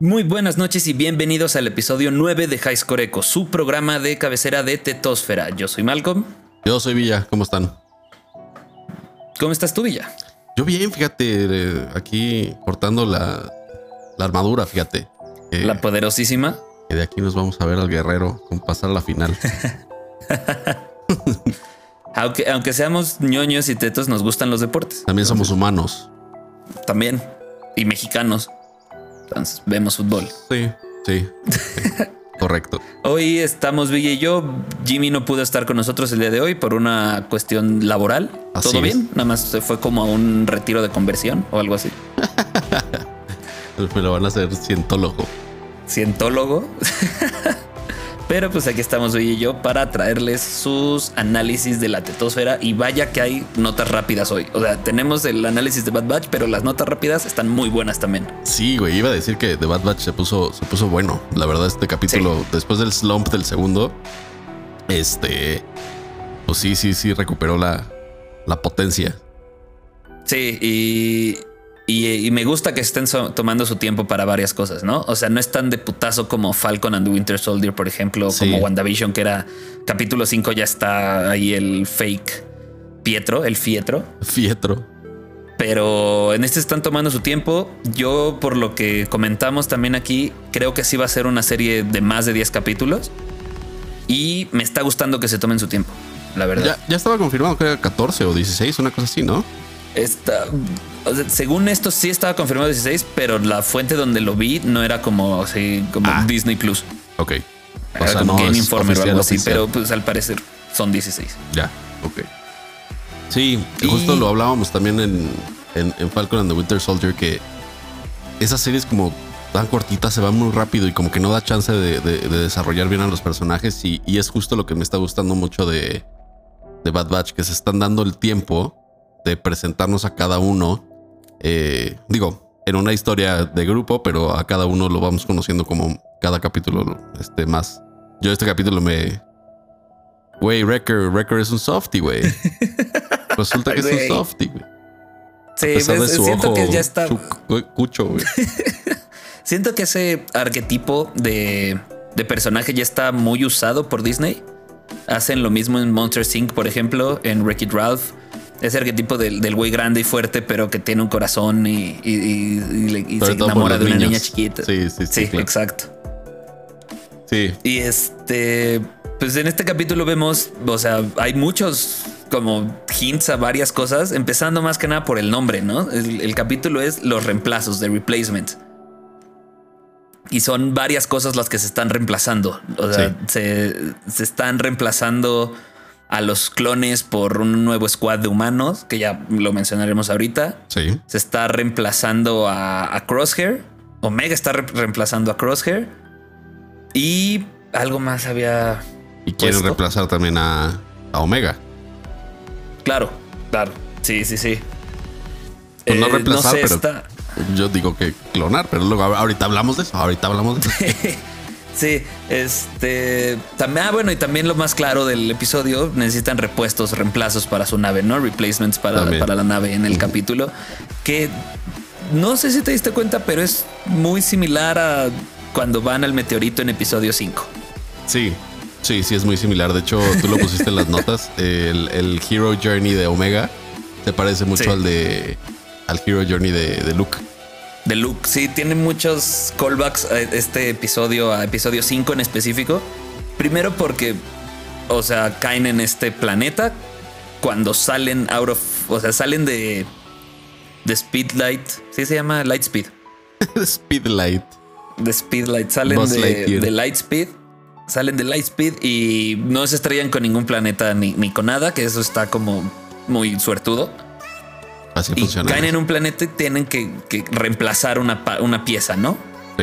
Muy buenas noches y bienvenidos al episodio 9 de High Score Echo, su programa de cabecera de Tetosfera. Yo soy Malcolm. Yo soy Villa, ¿cómo están? ¿Cómo estás tú, Villa? Yo bien, fíjate, eh, aquí cortando la, la armadura, fíjate. Eh, la poderosísima. Que de aquí nos vamos a ver al guerrero con pasar la final. aunque, aunque seamos ñoños y tetos, nos gustan los deportes. También somos humanos. También. Y mexicanos. Entonces, vemos fútbol. Sí, sí. Correcto. Hoy estamos Villa y yo. Jimmy no pudo estar con nosotros el día de hoy por una cuestión laboral. ¿Todo bien? Nada más se fue como a un retiro de conversión o algo así. Me lo van a hacer cientólogo. Cientólogo. Pero pues aquí estamos hoy y yo para traerles sus análisis de la tetosfera y vaya que hay notas rápidas hoy. O sea, tenemos el análisis de Bad Batch, pero las notas rápidas están muy buenas también. Sí, güey, iba a decir que The Bad Batch se puso, se puso bueno. La verdad, este capítulo, después del slump del segundo, este, pues sí, sí, sí, recuperó la, la potencia. Sí, y y, me gusta que estén tomando su tiempo para varias cosas, ¿no? O sea, no es tan de putazo como Falcon and the Winter Soldier, por ejemplo, como WandaVision, que era capítulo 5, ya está ahí el fake Pietro, el Fietro. Fietro. Pero en este están tomando su tiempo. Yo, por lo que comentamos también aquí, creo que sí va a ser una serie de más de 10 capítulos. Y me está gustando que se tomen su tiempo, la verdad. Ya, ya estaba confirmado que era 14 o 16, una cosa así, ¿no? Está, según esto sí estaba confirmado 16, pero la fuente donde lo vi no era como así como ah. Disney Plus. Ok. Era como Game Informer o algo así, pero pues al parecer son 16. Ya, ok. Sí, justo lo hablábamos también en, en, Falcon and the Winter Soldier que esas series como tan cortitas se van muy rápido y como que no da chance de, desarrollar bien a los personajes y, y, es justo lo que me está gustando mucho de, de Bad Batch, que se están dando el tiempo de presentarnos a cada uno. Eh, digo, en una historia de grupo, pero a cada uno lo vamos conociendo como cada capítulo este, más. Yo este capítulo me... Güey, Wrecker, Wrecker es un softie, güey. Resulta que es un softie, güey. Sí, pues, siento que ya está... Cucho, güey. siento que ese arquetipo de, de personaje ya está muy usado por Disney. Hacen lo mismo en Monster Inc., por ejemplo, en Wreck-It Ralph ese arquetipo del, del güey grande y fuerte, pero que tiene un corazón y, se enamora de una niña chiquita. Sí, sí, sí. Sí, exacto. Sí. Y este, pues en este capítulo vemos, o sea, hay muchos como hints a varias cosas, empezando más que nada por el nombre, ¿no? El, capítulo es los reemplazos, de replacement. Y son varias cosas las que se están reemplazando. O sea, se, se están reemplazando a los clones por un nuevo squad de humanos, que ya lo mencionaremos ahorita. Sí. Se está reemplazando a, Crosshair. Omega está reemplazando a Crosshair. Y algo más había. Y quieren reemplazar también a, Omega. Claro, claro. Sí, sí, sí. Pues no eh, reemplazar, pero yo digo que clonar, pero luego ahorita hablamos de eso. Ahorita hablamos de eso. Sí, este. También, ah, bueno, y también lo más claro del episodio: necesitan repuestos, reemplazos para su nave, ¿no? Replacements para, para la nave en el capítulo. Que no sé si te diste cuenta, pero es muy similar a cuando van al meteorito en episodio 5. Sí, sí, sí, es muy similar. De hecho, tú lo pusiste en las notas. El, Hero Journey de Omega se parece mucho al de. al Hero Journey de, de Luke de Luke. Sí, tiene muchos callbacks a este episodio, a episodio 5 en específico. Primero porque, o sea, caen en este planeta cuando salen out of, o sea, salen de de Speedlight. Sí se llama Lightspeed. Speedlight. De Speedlight. Salen de, de Lightspeed. Salen de Lightspeed y no se estrellan con ningún planeta ni, ni con nada, que eso está como muy suertudo y Caen en un planeta y tienen que, reemplazar una, una, pieza, ¿no?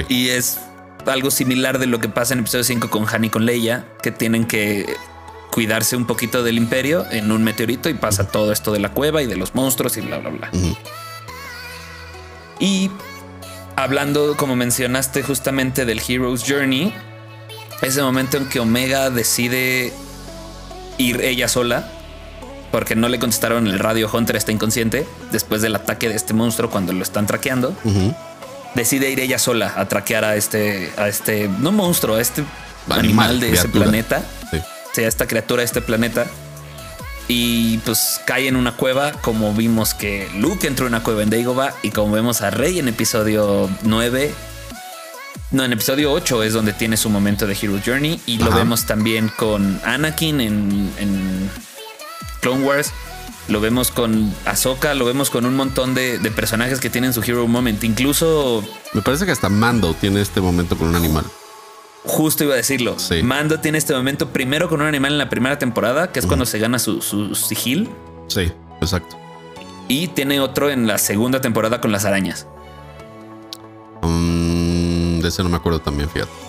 Y es algo similar de lo que pasa en episodio 5 con Han y con Leia, que tienen que cuidarse un poquito del imperio en un meteorito y pasa todo esto de la cueva y de los monstruos y bla, bla, bla. Y hablando, como mencionaste justamente del Hero's Journey, ese momento en que Omega decide ir ella sola porque no le contestaron el radio. Hunter está inconsciente después del ataque de este monstruo cuando lo están traqueando. decide ir ella sola a traquear a este, a este, no monstruo, a este animal, de ese planeta. Sí. sea, esta criatura de este planeta. Y pues cae en una cueva, como vimos que Luke entró en una cueva en Dagobah y como vemos a Rey en episodio 9. No, en episodio 8 es donde tiene su momento de Hero Journey y lo vemos también con Anakin en, en Clone Wars lo vemos con Ahsoka, lo vemos con un montón de, personajes que tienen su hero moment. Incluso. Me parece que hasta Mando tiene este momento con un animal. Justo iba a decirlo. Mando tiene este momento primero con un animal en la primera temporada, que es cuando se gana su, sigil. Sí, exacto. Y tiene otro en la segunda temporada con las arañas. Mm, de ese no me acuerdo también, fíjate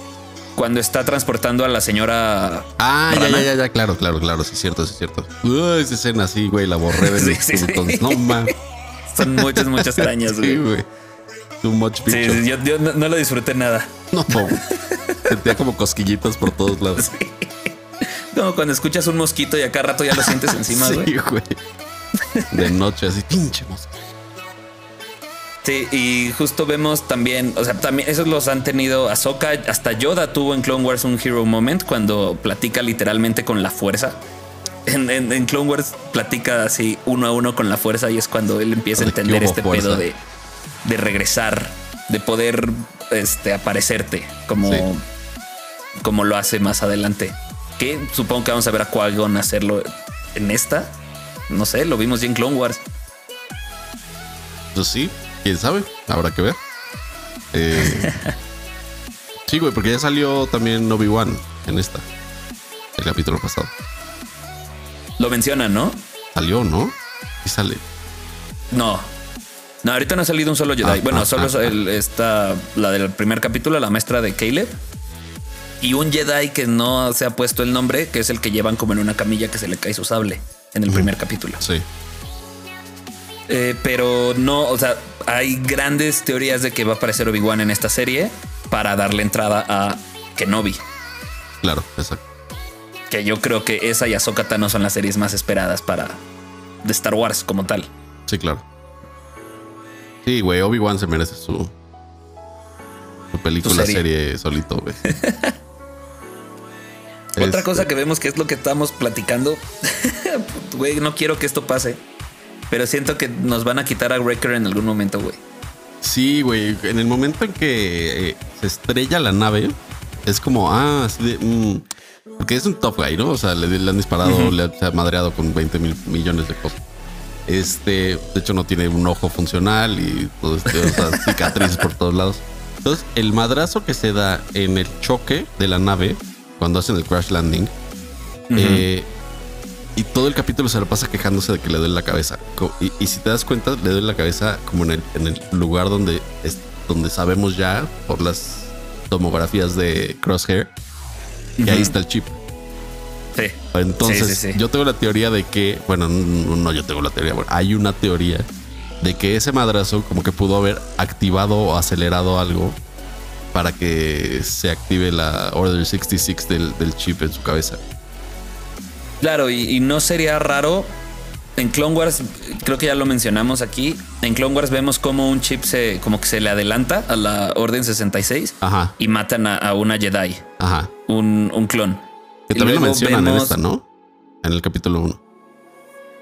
cuando está transportando a la señora. Ah, ya, ya, ya, ya, claro, claro, claro, sí es cierto, sí es cierto. Uy, esa escena así, güey, la borré de sí, sí, No más. Son muchas, muchas arañas, güey. Sí, güey. Too much Sí, yo, yo no, lo disfruté nada. No, no. Sentía como cosquillitas por todos lados. Como cuando escuchas un mosquito y acá rato ya lo sientes encima, güey. Sí, güey. De noche, así, pinche mosquito. Sí, y justo vemos también, o sea, también esos los han tenido Ahsoka, hasta Yoda tuvo en Clone Wars un hero moment cuando platica literalmente con la fuerza. En, Clone Wars platica así uno a uno con la fuerza y es cuando él empieza a entender este pedo de, de, regresar, de poder este, aparecerte como, como lo hace más adelante. Que supongo que vamos a ver a qui hacerlo en esta. No sé, lo vimos ya en Clone Wars. Pues sí, quién sabe, habrá que ver. Eh, sí, güey, porque ya salió también Obi-Wan en esta, el capítulo pasado. Lo mencionan, ¿no? Salió, ¿no? Y sale. No. No, ahorita no ha salido un solo Jedi. Ah, bueno, ah, solo ah, está la del primer capítulo, la maestra de Caleb. Y un Jedi que no se ha puesto el nombre, que es el que llevan como en una camilla que se le cae su sable en el primer capítulo. Sí. Eh, pero no, o sea, hay grandes teorías de que va a aparecer Obi-Wan en esta serie para darle entrada a Kenobi. Claro, exacto. Que yo creo que esa y Ahsoka Tano son las series más esperadas para de Star Wars como tal. Sí, claro. Sí, güey, Obi-Wan se merece su, su película, serie? solito, güey. Otra cosa este que vemos que es lo que estamos platicando. Güey, no quiero que esto pase. Pero siento que nos van a quitar a Wrecker en algún momento, güey. Sí, güey. En el momento en que eh, se estrella la nave, es como, ah, así de. Mm, porque es un top guy, ¿no? O sea, le, han disparado, le ha, madreado con 20 mil millones de cosas. Este, de hecho, no tiene un ojo funcional y todo este, o sea, cicatrices por todos lados. Entonces, el madrazo que se da en el choque de la nave, cuando hacen el crash landing, eh, y todo el capítulo se lo pasa quejándose de que le duele la cabeza. Y, si te das cuenta, le duele la cabeza como en el, en el lugar donde, es, donde sabemos ya por las tomografías de Crosshair que ahí está el chip. Sí. Entonces, yo tengo la teoría de que, bueno, no, yo tengo la teoría, bueno, hay una teoría de que ese madrazo como que pudo haber activado o acelerado algo para que se active la Order 66 del, del chip en su cabeza. Claro, y, no sería raro. En Clone Wars, creo que ya lo mencionamos aquí. En Clone Wars vemos como un chip se, como que se le adelanta a la Orden 66 y matan a, una Jedi. Ajá. Un, un clon. Que también lo mencionan en esta, ¿no? En el capítulo 1.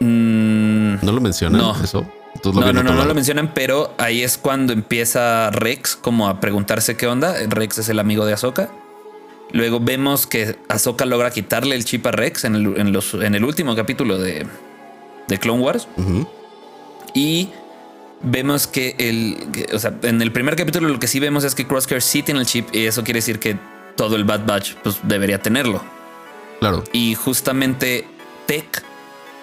Mm, ¿No lo mencionan eso? no, no, no, no lo mencionan, pero ahí es cuando empieza Rex como a preguntarse qué onda. Rex es el amigo de Ahsoka. Luego vemos que Ahsoka logra quitarle el chip a Rex en el, en el último capítulo de, de Clone Wars. Y vemos que el. o sea, en el primer capítulo lo que sí vemos es que Crosshair sí tiene el chip y eso quiere decir que todo el Bad Batch pues, debería tenerlo. Claro. Y justamente Tech,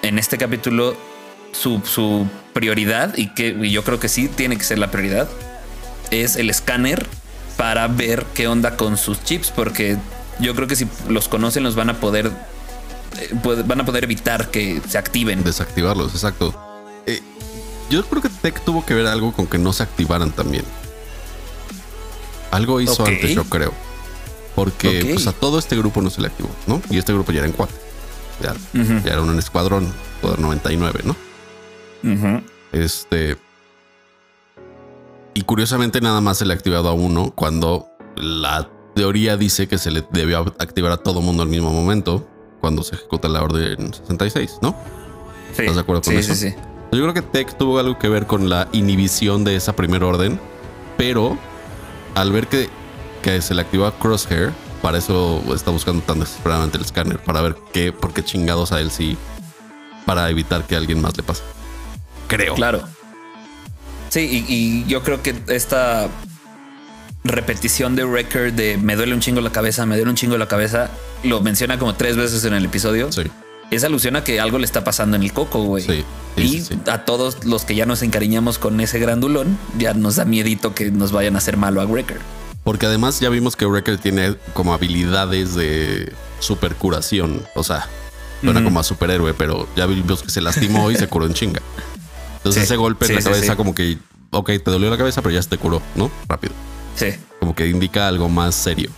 en este capítulo, su, su prioridad, y que yo creo que sí tiene que ser la prioridad, es el escáner para ver qué onda con sus chips, porque yo creo que si los conocen los van a poder eh, van a poder evitar que se activen. Desactivarlos, exacto. Eh, yo creo que Tech tuvo que ver algo con que no se activaran también. Algo hizo antes, yo creo. Porque pues, a todo este grupo no se le activó, ¿no? Y este grupo ya era en cuatro. Ya, era un escuadrón, poder 99, ¿no? Este. Y curiosamente nada más se le ha activado a uno cuando la teoría dice que se le debió activar a todo mundo al mismo momento cuando se ejecuta la orden 66, ¿no? Sí, ¿Estás de acuerdo con eso? Sí, sí. Yo creo que Tech tuvo algo que ver con la inhibición de esa primera orden, pero al ver que, que se le activó a Crosshair, para eso está buscando tan desesperadamente el escáner, para ver qué, por qué chingados a él sí, para evitar que a alguien más le pase. Creo. Claro. Sí, y, yo creo que esta repetición de record de me duele un chingo la cabeza, me duele un chingo la cabeza, lo menciona como tres veces en el episodio. Sí. Es alusión a que algo le está pasando en el coco, güey. Sí, y a todos los que ya nos encariñamos con ese grandulón, ya nos da miedito que nos vayan a hacer malo a Wrecker. Porque además ya vimos que Wrecker tiene como habilidades de supercuración. O sea, no era como a superhéroe, pero ya vimos que se lastimó y se curó en chinga. Entonces ese golpe en la cabeza como que, ok, te dolió la cabeza, pero ya se te curó, ¿no? Rápido. Sí. Como que indica algo más serio.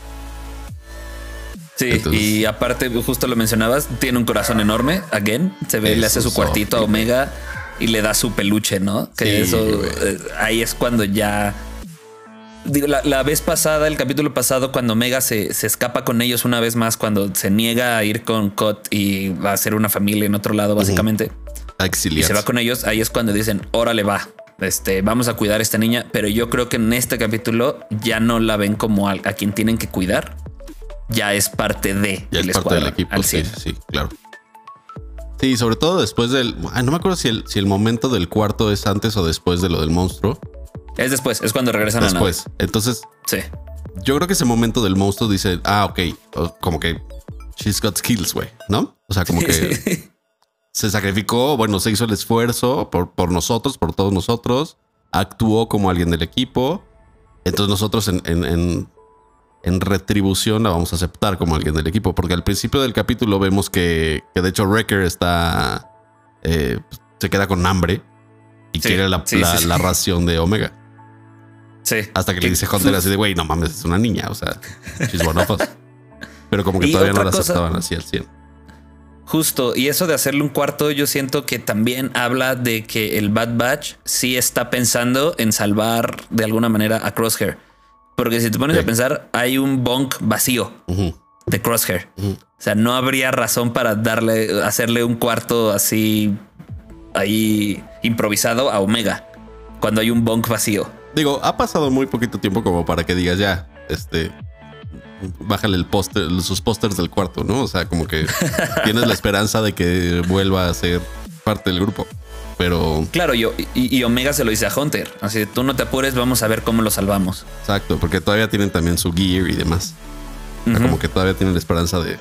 Sí, y aparte, justo lo mencionabas, tiene un corazón enorme, again, se ve, le hace su cuartito a Omega y le da su peluche, ¿no? Que eso, eh, ahí es cuando ya... la, la, vez pasada, el capítulo pasado, cuando Omega se, se, escapa con ellos una vez más, cuando se niega a ir con Cot y va a hacer una familia en otro lado, básicamente. Y se va con ellos. Ahí es cuando dicen, órale va. Este, vamos a cuidar a esta niña, pero yo creo que en este capítulo ya no la ven como a, quien tienen que cuidar. Ya es parte de ya es parte del equipo. sí, sí, claro. Sí, sobre todo después del. no me acuerdo si el, si el momento del cuarto es antes o después de lo del monstruo. Es después, es cuando regresan después. a Después. Entonces, sí. Yo creo que ese momento del monstruo dice, ah, ok, como que she's got skills, güey, ¿no? O sea, como que se sacrificó, bueno, se hizo el esfuerzo por, por nosotros, por todos nosotros, actuó como alguien del equipo. Entonces nosotros en, en, en, retribución la vamos a aceptar como alguien del equipo, porque al principio del capítulo vemos que, que de hecho Wrecker está, eh, se queda con hambre y quiere la, la, ración de Omega. Sí. Hasta que le dice Hunter así de, güey, no mames, es una niña, o sea, she's one of us. Pero como que todavía no la aceptaban así al 100. Justo, y eso de hacerle un cuarto, yo siento que también habla de que el Bad Batch sí está pensando en salvar de alguna manera a Crosshair. Porque si te pones a pensar, hay un bunk vacío de Crosshair. O sea, no habría razón para darle, hacerle un cuarto así ahí improvisado a Omega cuando hay un bunk vacío. Digo, ha pasado muy poquito tiempo como para que digas ya, este, bájale el póster, sus pósters del cuarto, ¿no? O sea, como que tienes la esperanza de que vuelva a ser parte del grupo. Pero. Claro, yo, y, Omega se lo dice a Hunter. Así tú no te apures, vamos a ver cómo lo salvamos. Exacto, porque todavía tienen también su gear y demás. Como que todavía tienen la esperanza de,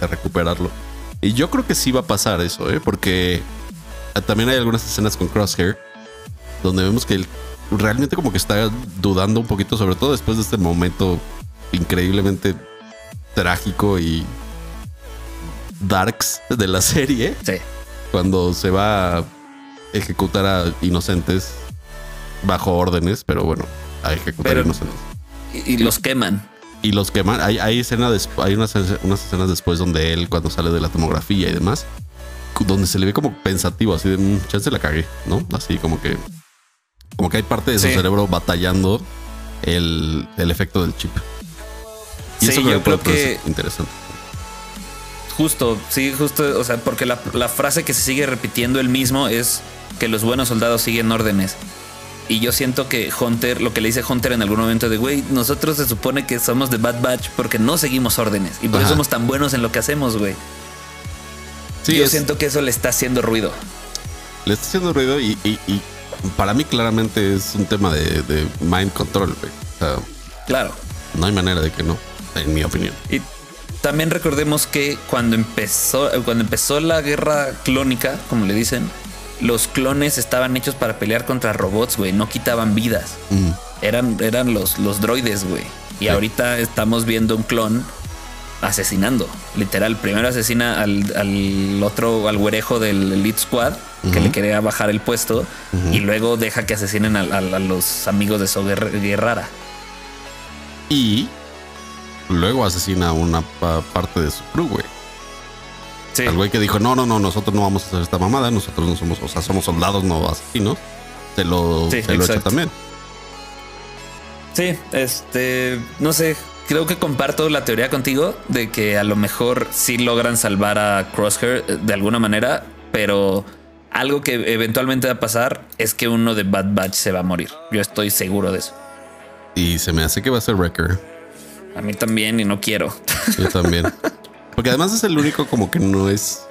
de, recuperarlo. Y yo creo que sí va a pasar eso, ¿eh? Porque también hay algunas escenas con Crosshair donde vemos que él realmente como que está dudando un poquito, sobre todo después de este momento increíblemente trágico y darks de la serie. Sí. Cuando se va a ejecutar a inocentes bajo órdenes, pero bueno, a ejecutar a inocentes. Y, los queman. Y los queman. Hay, hay, escena hay unas, unas escenas después donde él, cuando sale de la tomografía y demás, donde se le ve como pensativo, así de, mm, chance la cagué, ¿no? Así como que, como que hay parte de su cerebro batallando el, el efecto del chip. Y sí, eso yo creo que interesante. Justo, sí, justo, o sea, porque la, frase que se sigue repitiendo el mismo es que los buenos soldados siguen órdenes. Y yo siento que Hunter, lo que le dice Hunter en algún momento de, güey, nosotros se supone que somos de Bad Batch porque no seguimos órdenes. Y por eso somos tan buenos en lo que hacemos, güey. Sí, yo siento que eso le está haciendo ruido. Le está haciendo ruido y, para mí claramente es un tema de, mind control, güey. claro. No hay manera de que no en mi opinión. Y también recordemos que cuando empezó, cuando empezó la guerra clónica, como le dicen, los clones estaban hechos para pelear contra robots, güey, no quitaban vidas. Mm. Eran, eran los, los droides, güey. Y ahorita estamos viendo un clon asesinando. Literal, primero asesina al, otro, al güerejo del Elite Squad, que le quería bajar el puesto, y luego deja que asesinen a, los amigos de So Guerrara. Y luego asesina a una parte de su crew, güey. Sí. Al güey que dijo, no, no, no, nosotros no vamos a hacer esta mamada, nosotros no somos, o sea, somos soldados, no asesinos. Se lo, se lo echa también. Sí, este, no sé, creo que comparto la teoría contigo de que a lo mejor sí logran salvar a Crosshair eh, de alguna manera, pero algo que eventualmente va a pasar es que uno de Bad Batch se va a morir. Yo estoy seguro de eso. Y se me hace que va a ser Wrecker. A mí también y no quiero. Yo también. Porque además es el único como que no es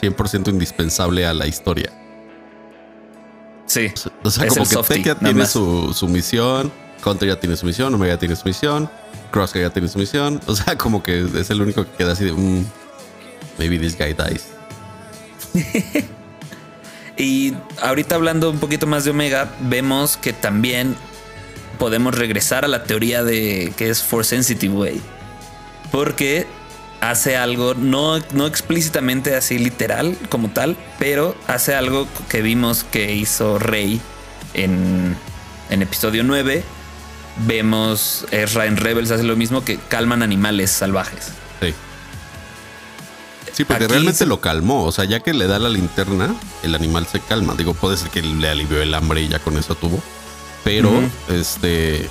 100% indispensable a la historia. Sí. O sea, como que Tech ya tiene su, su, misión, Counter ya tiene su misión, Omega tiene su misión, Cross ya tiene su misión. O sea, como que es el único que queda así de mm, maybe this guy dies. y ahorita hablando un poquito más de Omega, vemos que también podemos regresar a la teoría de que es Force Sensitive Way. Porque hace algo, no, no explícitamente así literal como tal, pero hace algo que vimos que hizo Rey en, en episodio 9. Vemos Ezra en Rebels hace lo mismo que calman animales salvajes. Sí. Sí, porque realmente lo calmó. O sea, ya que le da la linterna, el animal se calma. Digo, puede ser que le alivió el hambre y ya con eso tuvo. Pero, este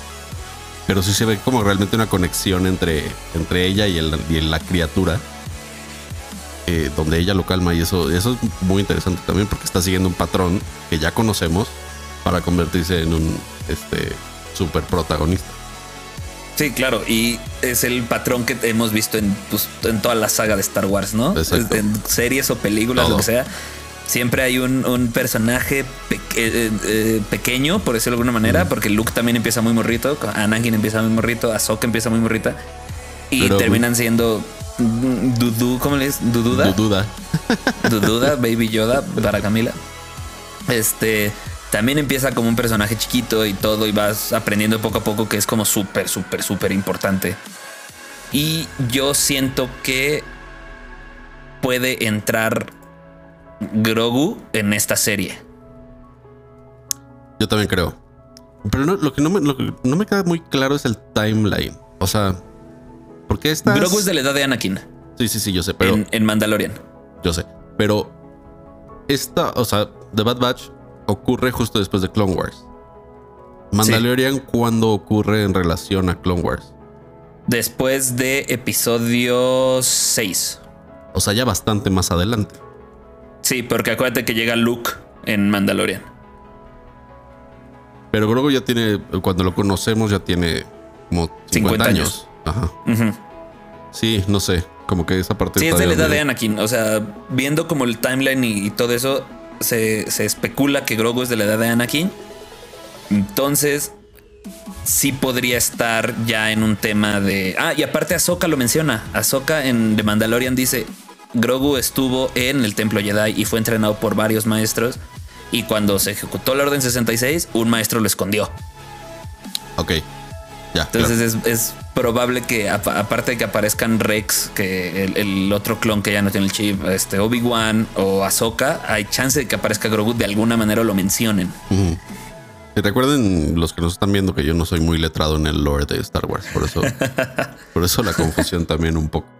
pero sí se ve como realmente una conexión entre, entre ella y, el, y la criatura. Eh, donde ella lo calma y eso, eso es muy interesante también porque está siguiendo un patrón que ya conocemos para convertirse en un este, super protagonista. Sí, claro, y es el patrón que hemos visto en, pues, en toda la saga de Star Wars, ¿no? En series o películas, lo que sea Siempre hay un, personaje eh, eh, pequeño, por decirlo de alguna manera, porque Luke también empieza muy morrito, Anakin empieza muy morrito, Ahsoka empieza muy morrita. Y terminan siendo Dudu, ¿cómo le es? Dududa. Dududa. Dududa, Baby Yoda para Camila. Este también empieza como un personaje chiquito y todo, y vas aprendiendo poco a poco que es como súper, súper, súper importante. Y yo siento que puede entrar Grogu en esta serie. Yo también creo. Pero lo, que no me, no me queda muy claro es el timeline. O sea, ¿por qué está. Grogu es de la edad de Anakin. Sí, sí, sí, yo sé, pero. En, Mandalorian. Yo sé. Pero esta, o sea, The Bad Batch ocurre justo después de Clone Wars. Mandalorian, ¿cuándo ocurre en relación a Clone Wars? Después de episodio 6. O sea, ya bastante más adelante. Sí, porque acuérdate que llega Luke en Mandalorian. Pero Grogu ya tiene, cuando lo conocemos, ya tiene como 50, años. Ajá. Sí, no sé, como que esa parte. Sí, es de la edad de Anakin. O sea, viendo como el timeline y, todo eso, se, se, especula que Grogu es de la edad de Anakin. Entonces, sí podría estar ya en un tema de. Ah, y aparte, Ahsoka lo menciona. Ahsoka en The Mandalorian dice: Grogu estuvo en el Templo Jedi y fue entrenado por varios maestros. Y cuando se ejecutó la Orden 66, un maestro lo escondió. Ok. Ya. Entonces es, probable que, aparte de que aparezcan Rex, que el, otro clon que ya no tiene el chip, este Obi-Wan o Ahsoka, hay chance de que aparezca Grogu de alguna manera lo mencionen. te recuerden los que nos están viendo que yo no soy muy letrado en el lore de Star Wars, por eso, por eso la confusión también un poco.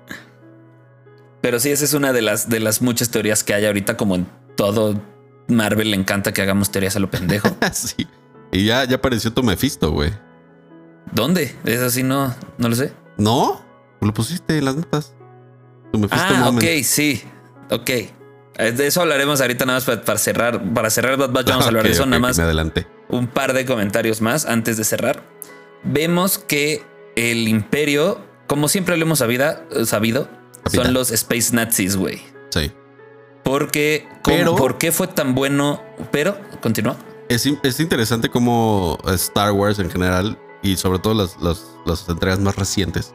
Pero sí, esa es una de las, de las muchas teorías que hay ahorita, como en todo Marvel le encanta que hagamos teorías a lo pendejo. sí. Y ya, ya apareció tu Mephisto, güey. ¿Dónde? Es así, no, no lo sé. ¿No? Lo pusiste en las notas. Tu Mephisto ah, ok, sí. Ok. Eh, de eso hablaremos ahorita nada más para, cerrar. Para cerrar vamos a hablar de eso nada más. Adelante. Un par de comentarios más antes de cerrar. Vemos que el imperio, como siempre lo hemos sabido son los Space Nazis, güey. Sí. Porque, ¿por qué fue tan bueno? Pero, continúa. Es, interesante como Star Wars en general y sobre todo las, las, entregas más recientes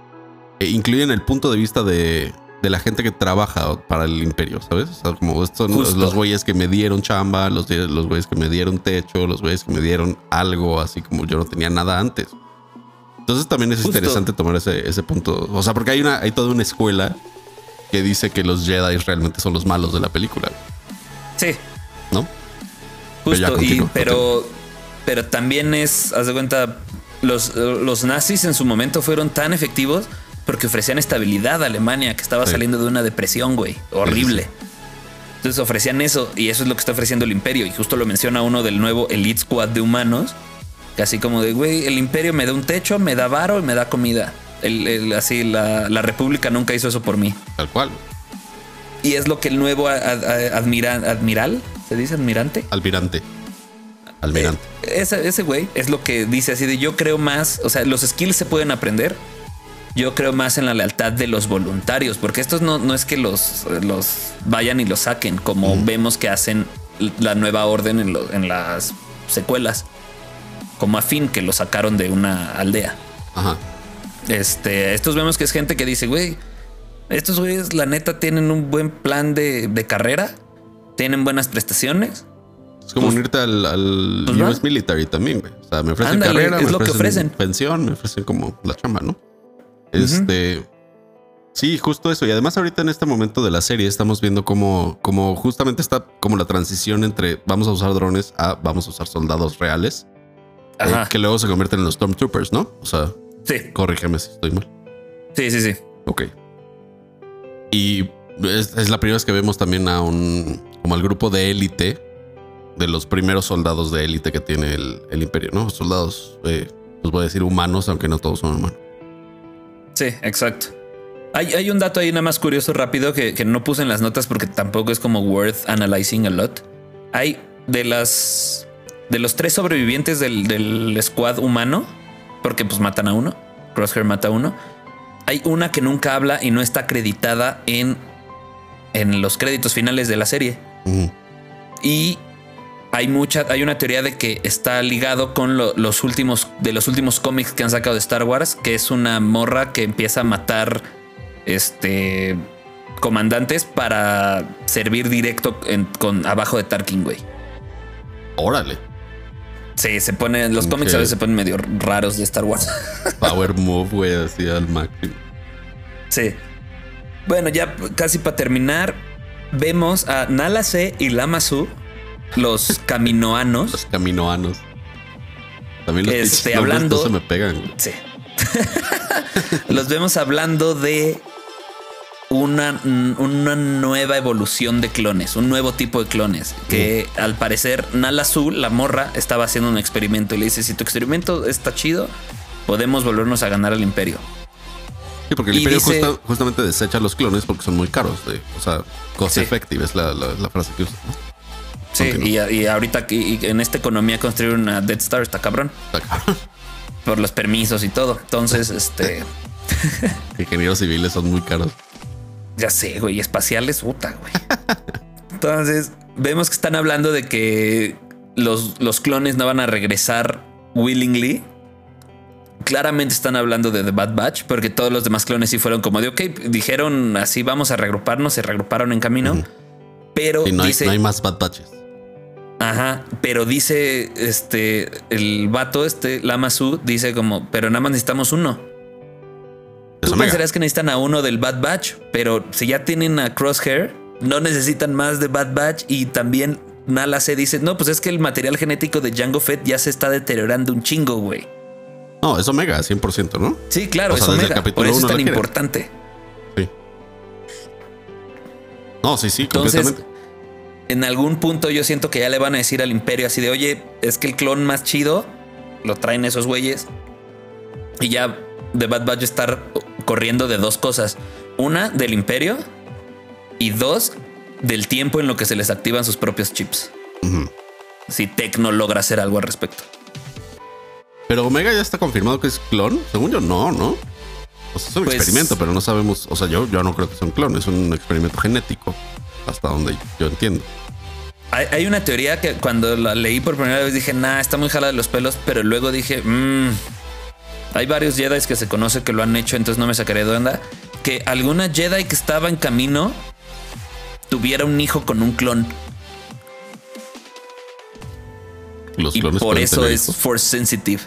eh, incluyen el punto de vista de, de, la gente que trabaja para el imperio, ¿sabes? O sea, como estos son los güeyes que me dieron chamba, los, los güeyes que me dieron techo, los güeyes que me dieron algo, así como yo no tenía nada antes. Entonces también es interesante tomar ese, ese punto. O sea, porque hay una, hay toda una escuela que dice que los Jedi realmente son los malos de la película. Sí. ¿No? Justo, pero, pero, también es, haz de cuenta, los, los nazis en su momento fueron tan efectivos porque ofrecían estabilidad a Alemania, que estaba saliendo de una depresión, güey, horrible. Entonces ofrecían eso y eso es lo que está ofreciendo el imperio. Y justo lo menciona uno del nuevo Elite Squad de humanos, Así como de, güey, el imperio me da un techo, me da varo y me da comida. El, así, la, república nunca hizo eso por mí. Tal cual. Y es lo que el nuevo admiral, ¿se dice admirante? Almirante. Almirante. Eh, ese güey es lo que dice así de yo creo más, o sea, los skills se pueden aprender. Yo creo más en la lealtad de los voluntarios, porque estos no, no es que los, los vayan y los saquen, como vemos que hacen la nueva orden en, en las secuelas como a fin que lo sacaron de una aldea. Ajá. Este, estos vemos que es gente que dice, güey, estos güeyes, la neta, tienen un buen plan de, carrera, tienen buenas prestaciones. Es como pues, unirte al, al pues US Military también, güey. O sea, me ofrecen carrera, es lo que ofrecen. pensión, me ofrecen como la chamba, ¿no? Este. Sí, justo eso. Y además, ahorita en este momento de la serie estamos viendo cómo, cómo justamente está como la transición entre vamos a usar drones a vamos a usar soldados reales. Eh, que luego se convierten en los Stormtroopers, ¿no? O sea, sí. corrígeme si estoy mal. Sí, sí, sí. Ok. Y es, la primera vez que vemos también a un, como al grupo de élite, de los primeros soldados de élite que tiene el, imperio, ¿no? Soldados, eh, pues voy a decir humanos, aunque no todos son humanos. Sí, exacto. Hay, hay, un dato ahí nada más curioso rápido que, que, no puse en las notas porque tampoco es como worth analyzing a lot. Hay de las de los tres sobrevivientes del, squad humano, porque pues matan a uno, Crosshair mata a uno, hay una que nunca habla y no está acreditada en, en los créditos finales de la serie. Y hay mucha, hay una teoría de que está ligado con los últimos, de los últimos cómics que han sacado de Star Wars, que es una morra que empieza a matar este comandantes para servir directo con abajo de Tarkin, güey. Órale. Sí, se ponen, los cómics a veces se ponen medio raros de Star Wars. Power move, güey, así al máximo. Sí. Bueno, ya casi para terminar, vemos a Nala C y Lama Su, los caminoanos. los caminoanos. También los este, hablando. se me pegan. Sí. los vemos hablando de una, una, nueva evolución de clones, un nuevo tipo de clones. Que al parecer Nala Azul, la morra, estaba haciendo un experimento y le dice: Si tu experimento está chido, podemos volvernos a ganar al imperio. Sí, porque el imperio justamente desecha los clones porque son muy caros. o sea, cost effective es la, frase que usa. Sí, y, ahorita en esta economía construir una Dead Star está cabrón. Está cabrón. Por los permisos y todo. Entonces, este. Ingenieros civiles son muy caros. Ya sé, güey, espaciales, puta, güey. Entonces, vemos que están hablando de que los, los clones no van a regresar willingly. Claramente están hablando de The Bad Batch, porque todos los demás clones sí fueron como de, ok, dijeron así vamos a reagruparnos, se reagruparon en camino. Pero no, dice, hay, no hay más Bad Batches. Ajá, pero dice este, el vato, este Lama Su, dice como, pero nada más necesitamos uno. Tú pensarías que necesitan a uno del Bad Batch, pero si ya tienen a Crosshair, no necesitan más de Bad Batch y también Nala se dice, no, pues es que el material genético de Django Fett ya se está deteriorando un chingo, güey. No, es Omega, 100%, ¿no? Sí, claro, es Omega. Por eso es tan importante. Sí. No, sí, sí, Entonces, En algún punto yo siento que ya le van a decir al Imperio así de, oye, es que el clon más chido lo traen esos güeyes. Y ya de Bad Batch estar corriendo de dos cosas. Una, del imperio. Y dos, del tiempo en lo que se les activan sus propios chips. Si Tecno logra hacer algo al respecto. Pero Omega ya está confirmado que es clon. Según yo, no, ¿no? O sea, es un pues experimento, pero no sabemos. O sea, yo, yo no creo que sea un clon. Es un experimento genético. Hasta donde yo entiendo. Hay, una teoría que cuando la leí por primera vez dije, nah, está muy jala de los pelos. Pero luego dije, mmm, hay varios Jedi que se conoce que lo han hecho, entonces no me sacaré de onda. Que alguna Jedi que estaba en camino tuviera un hijo con un clon. Los y por eso es force sensitive.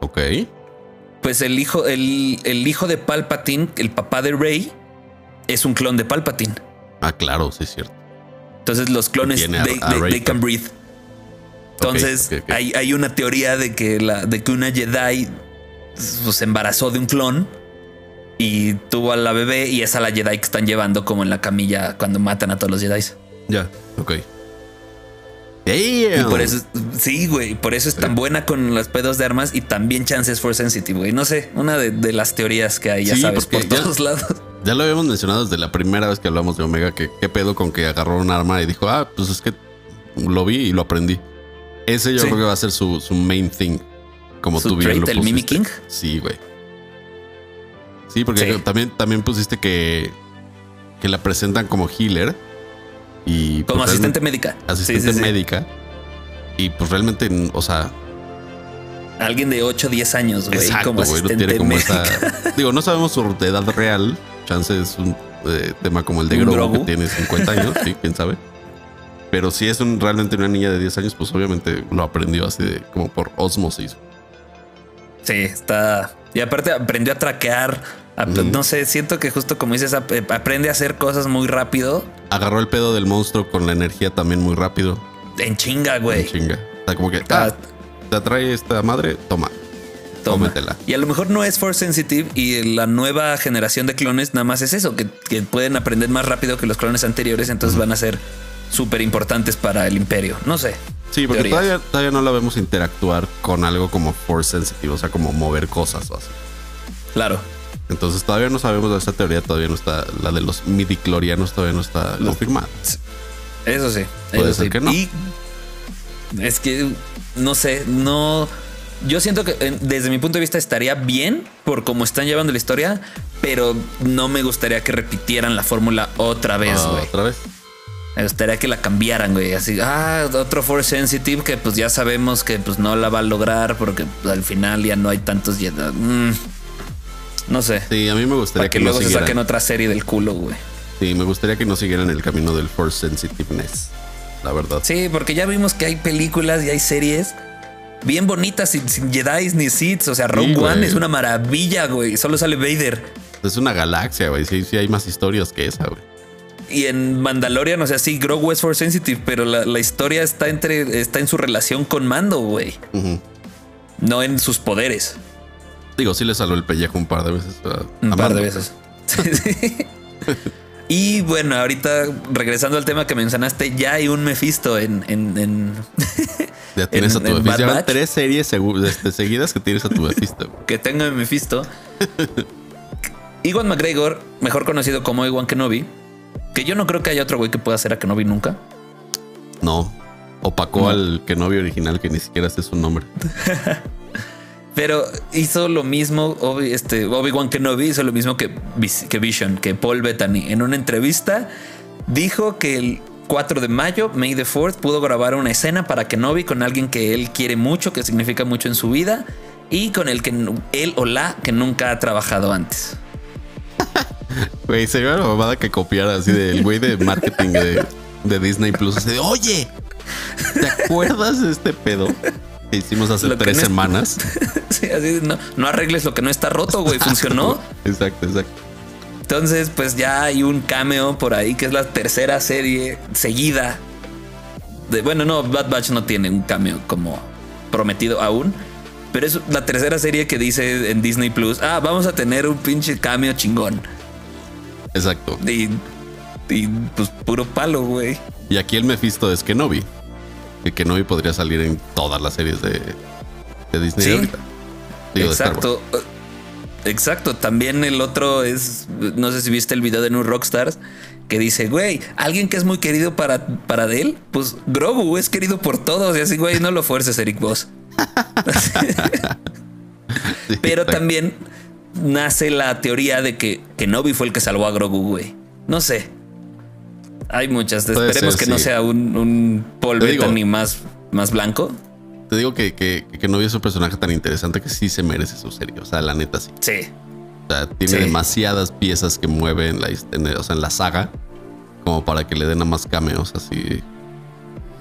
Ok. Pues el hijo, el, hijo de Palpatine, el papá de Rey, es un clon de Palpatine. Ah, claro, sí es cierto. Entonces los clones, they, can breathe. Entonces Hay, hay, una teoría de que, la, de que una Jedi pues, se embarazó de un clon y tuvo a la bebé y es a la Jedi que están llevando como en la camilla cuando matan a todos los Jedi. Ya, ok. Y por eso, sí, güey, por eso es tan buena con los pedos de armas y también chances for sensitive, güey. No sé, una de, las teorías que hay, ya sabes, por todos lados. Ya lo habíamos mencionado desde la primera vez que hablamos de Omega, que qué pedo con que agarró un arma y dijo, ah, pues es que lo vi y lo aprendí. Ese yo creo que va a ser su, main thing. Como tú bien lo ¿El Mimicking? Sí, güey. Sí, porque También, también pusiste que, que la presentan como healer. Y como pues, asistente médica. Asistente médica. Y pues realmente, o sea. Alguien de 8 o 10 años, güey. como asistente médica. digo, no sabemos su edad real. Chance es un eh, tema como el de Grogu, que tiene 50 años, sí, quién sabe. Pero si es un, realmente una niña de 10 años, pues obviamente lo aprendió así de, como por osmosis. Sí, está. Y aparte aprendió a traquear. No sé, siento que justo como dices, aprende a hacer cosas muy rápido. Agarró el pedo del monstruo con la energía también muy rápido. En chinga, güey. En chinga. O sea, como que ah, te atrae esta madre, toma. Tómatela. Y a lo mejor no es force sensitive y la nueva generación de clones nada más es eso, que, pueden aprender más rápido que los clones anteriores, entonces van a ser súper importantes para el imperio. No sé. Sí, porque todavía, todavía, no la vemos interactuar con algo como force sensitive, o sea, como mover cosas o así. Claro. Entonces todavía no sabemos de esa teoría, todavía no está, la de los midiclorianos todavía no está confirmada. Eso sí. Puede ser que no. Y es que no sé, no. Yo siento que desde mi punto de vista estaría bien por cómo están llevando la historia, pero no me gustaría que repitieran la fórmula otra vez, güey. otra vez. Me gustaría que la cambiaran, güey. Así, ah, otro Force Sensitive que pues ya sabemos que pues no la va a lograr porque pues, al final ya no hay tantos. Mm, no sé. Sí, a mí me gustaría que, luego se saquen otra serie del culo, güey. Sí, me gustaría que no siguieran el camino del Force Sensitiveness. La verdad. Sí, porque ya vimos que hay películas y hay series bien bonitas sin, Jedi ni Sith. O sea, Rogue One es una maravilla, güey. Solo sale Vader. Es una galaxia, güey. Sí, sí hay más historias que esa, güey. Y en Mandalorian, o sea, sí, Grogu es Force Sensitive, pero la, historia está entre está en su relación con Mando, güey. No en sus poderes. Digo, sí le salió el pellejo un par de veces. un par de veces. y bueno, ahorita regresando al tema que mencionaste, ya hay un Mephisto en. en, ya tienes a tu Mephisto. Ya tres series este, seguidas que tienes a tu Mephisto. que tenga Mephisto. Iwan McGregor, mejor conocido como Iwan Kenobi, que yo no creo que haya otro güey que pueda hacer a Kenobi nunca. No. Opacó al Kenobi original que ni siquiera sé su nombre. Pero hizo lo mismo, este, Obi-Wan Kenobi hizo lo mismo que, que Vision, que Paul Bettany. En una entrevista dijo que el 4 de mayo, May the 4th, pudo grabar una escena para Kenobi con alguien que él quiere mucho, que significa mucho en su vida, y con el que él o la que nunca ha trabajado antes. Güey, sería una mamada que copiara así del güey de marketing de, Disney Plus. Así de, oye, ¿te acuerdas de este pedo que hicimos hace tres semanas? sí, así no, no arregles lo que no está roto, güey. Funcionó. Exacto, exacto. Entonces, pues ya hay un cameo por ahí que es la tercera serie seguida. De, bueno, no, Bad Batch no tiene un cameo como prometido aún. Pero es la tercera serie que dice en Disney Plus, ah, vamos a tener un pinche cameo chingón. Exacto. Y, pues puro palo, güey. Y aquí el Mephisto es Kenobi. Que Kenobi podría salir en todas las series de, Disney Exacto. Exacto. También el otro es, no sé si viste el video de New Rockstars, que dice, güey, alguien que es muy querido para, para él, pues Grogu es querido por todos. Y así, güey, no lo fuerces, Eric Voss. Pero también nace la teoría de que Kenobi fue el que salvó a Grogu, güey. No sé. Hay muchas. Esperemos que no sea un, un Paul Bettany más, más blanco. Te digo que, que, que Kenobi es un personaje tan interesante que sí se merece su serie. O sea, la neta sí. Sí. O sea, tiene demasiadas piezas que mueven la, en, o sea, en la saga como para que le den a más cameos así.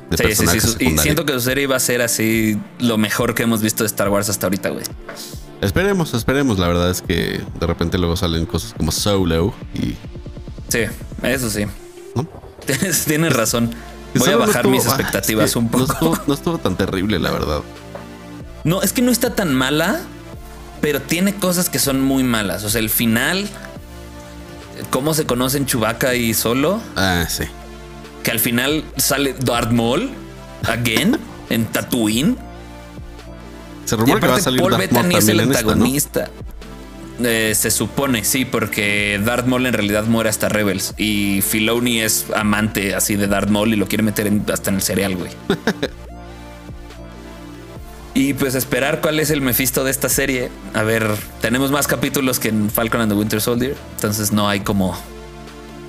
De sí, sí, sí. Y siento que su serie va a ser así lo mejor que hemos visto de Star Wars hasta ahorita, güey. Esperemos, esperemos. La verdad es que de repente luego salen cosas como Solo y. Sí, eso sí. Tienes, razón. Voy a bajar mis expectativas un poco. No estuvo, tan terrible, la verdad. No, es que no está tan mala, pero tiene cosas que son muy malas. O sea, el final, cómo se conocen Chubaca y Solo. Ah, sí. Que al final sale Darth Maul again en Tatooine. Se rumora que va a salir Paul Bettany es el antagonista. Eh, se supone, sí, porque Darth Maul en realidad muere hasta Rebels y Filoni es amante así de Darth Maul y lo quiere meter hasta en el cereal, güey. y pues esperar cuál es el Mephisto de esta serie. A ver, tenemos más capítulos que en Falcon and the Winter Soldier, entonces no hay como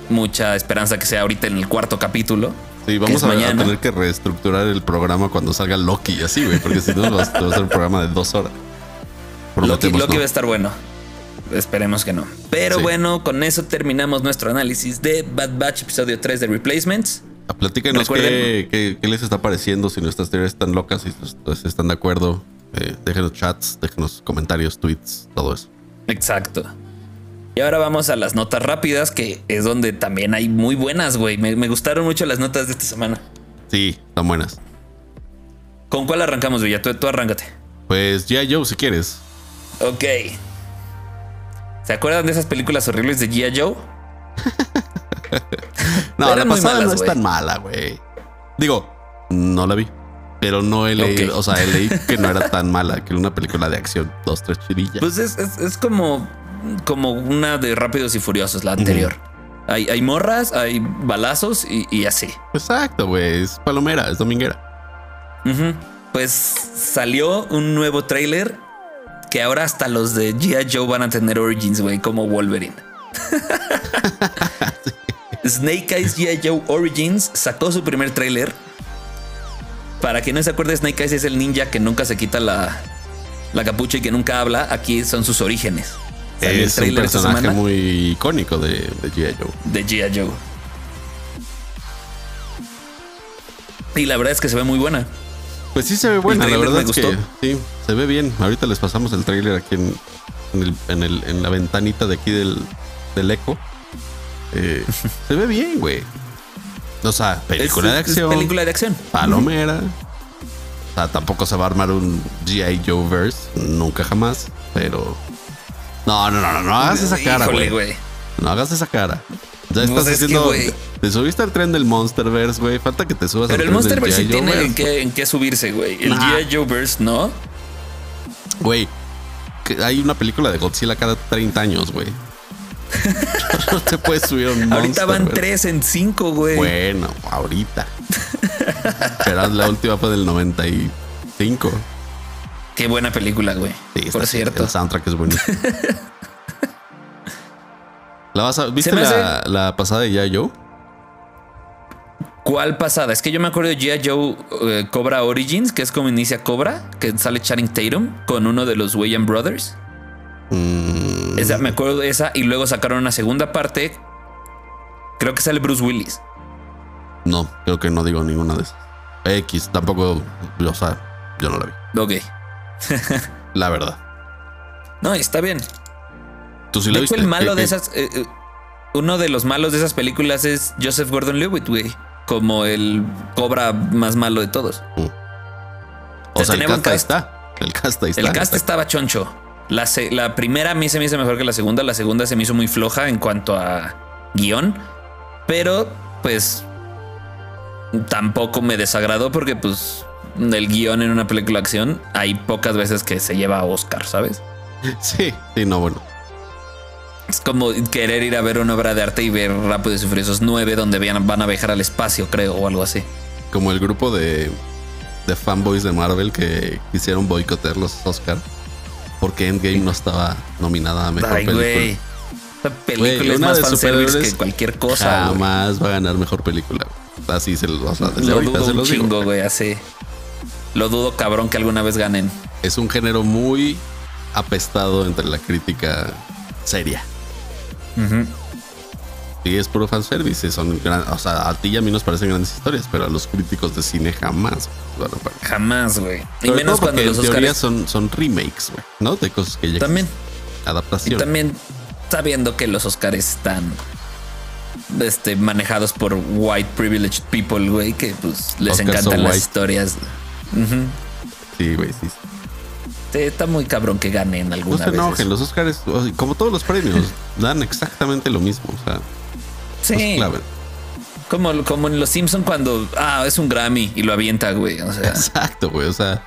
mucha esperanza que sea ahorita en el cuarto capítulo. Sí, vamos a, tener que reestructurar el programa cuando salga Loki y así, güey, porque si no va a ser un programa de dos horas. Loki, Loki va a estar bueno. Esperemos que no. Pero bueno, con eso terminamos nuestro análisis de Bad Batch episodio 3 de Replacements. Platíquenos qué, qué, les está pareciendo, si nuestras teorías están locas, si están de acuerdo. Eh, déjenos chats, déjenos comentarios, tweets, todo eso. Exacto. Y ahora vamos a las notas rápidas, que es donde también hay muy buenas, güey. Me, gustaron mucho las notas de esta semana. Sí, están buenas. ¿Con cuál arrancamos, Villa? Tú, tú arráncate. Pues ya Joe, si quieres. Ok. ¿Se acuerdan de esas películas horribles de G.I. Joe? no, la pasada no es tan mala, güey. Digo, no la vi. Pero no he leído, o sea, he leído que no era tan mala, que era una película de acción, dos, tres chirillas. Pues es, como, como una de Rápidos y Furiosos, la anterior. hay, hay, morras, hay balazos y, así. Exacto, güey. Es palomera, es dominguera. Pues salió un nuevo trailer que ahora hasta los de G.I. Joe van a tener Origins, güey, como Wolverine. Snake Eyes G.I. Joe Origins sacó su primer tráiler. Para quien no se acuerde, Snake Eyes es el ninja que nunca se quita la, la capucha y que nunca habla. Aquí son sus orígenes. Es un personaje muy icónico de, de G.I. Joe. De G.I. Joe. Y la verdad es que se ve muy buena. Pues sí se ve buena, la verdad es que sí, se ve bien. Ahorita les pasamos el trailer aquí en, en, la ventanita de aquí del, del eco. Eh, se ve bien, güey. O sea, película de acción. película de acción. Palomera. O sea, tampoco se va a armar un G.I. Joe verse. Nunca jamás. Pero. No, no, no, no, no hagas esa cara, güey. No hagas esa cara. Ya estás haciendo. te subiste al tren del Monsterverse, güey. Falta que te subas Pero el Monsterverse sí tiene en qué, en qué, subirse, güey. El G.I. Joe ¿no? Güey, hay una película de Godzilla cada 30 años, güey. no te puedes subir un Ahorita van 3 en 5, güey. Bueno, ahorita. Pero la última fue del 95. Qué buena película, güey. Sí, Por cierto. El soundtrack es buenísimo. ¿Viste la, pasada de G.I. Joe? ¿Cuál pasada? Es que yo me acuerdo de G.I. Joe eh, Cobra Origins, que es como inicia Cobra, que sale Channing Tatum con uno de los William Brothers. Mm. Esa, me acuerdo de esa y luego sacaron una segunda parte. Creo que sale Bruce Willis. No, creo que no digo ninguna de esas. X, tampoco, o sea, yo no la vi. Ok. la verdad. No, está bien. ¿Tú sí viste? el malo de esas. Eh, eh, uno de los malos de esas películas es Joseph Gordon Lewitt, güey. Como el cobra más malo de todos. O, sea, el cast, está. El cast está. El cast estaba choncho. La, la, primera a mí se me hizo mejor que la segunda. La segunda se me hizo muy floja en cuanto a guion. Pero, pues. Tampoco me desagradó porque, pues. El guion en una película de acción hay pocas veces que se lleva a Oscar, ¿sabes? Sí, sí, no, bueno. Es como querer ir a ver una obra de arte y ver Rápido y Furiosos 9 donde van a viajar al espacio, creo, o algo así. Como el grupo de, de fanboys de Marvel que quisieron boicotear los Oscar porque Endgame no estaba nominada a mejor Ay, película. Güey. Esta película es más fanservice que cualquier cosa. Jamás va a ganar mejor película. Así se, sea, lo dudo un chingo, güey, así. Lo dudo cabrón que alguna vez ganen. Es un género muy apestado entre la crítica seria. Y es puro fanservice. Son o sea, a ti y a mí nos parecen grandes historias, pero a los críticos de cine jamás. jamás, güey. Y menos cuando los Oscars son, son remakes, güey, ¿no? De cosas que ya También. Adaptación. Y también sabiendo que los Oscars están este, manejados por white privileged people, güey, que pues les encantan las historias. Sí, güey, sí está muy cabrón que ganen alguna. No se enojen, los Oscars, como todos los premios, dan exactamente lo mismo. O sea, sí. Como, como en Los Simpson cuando, ah, es un Grammy y lo avienta, güey. Exacto, güey. O sea,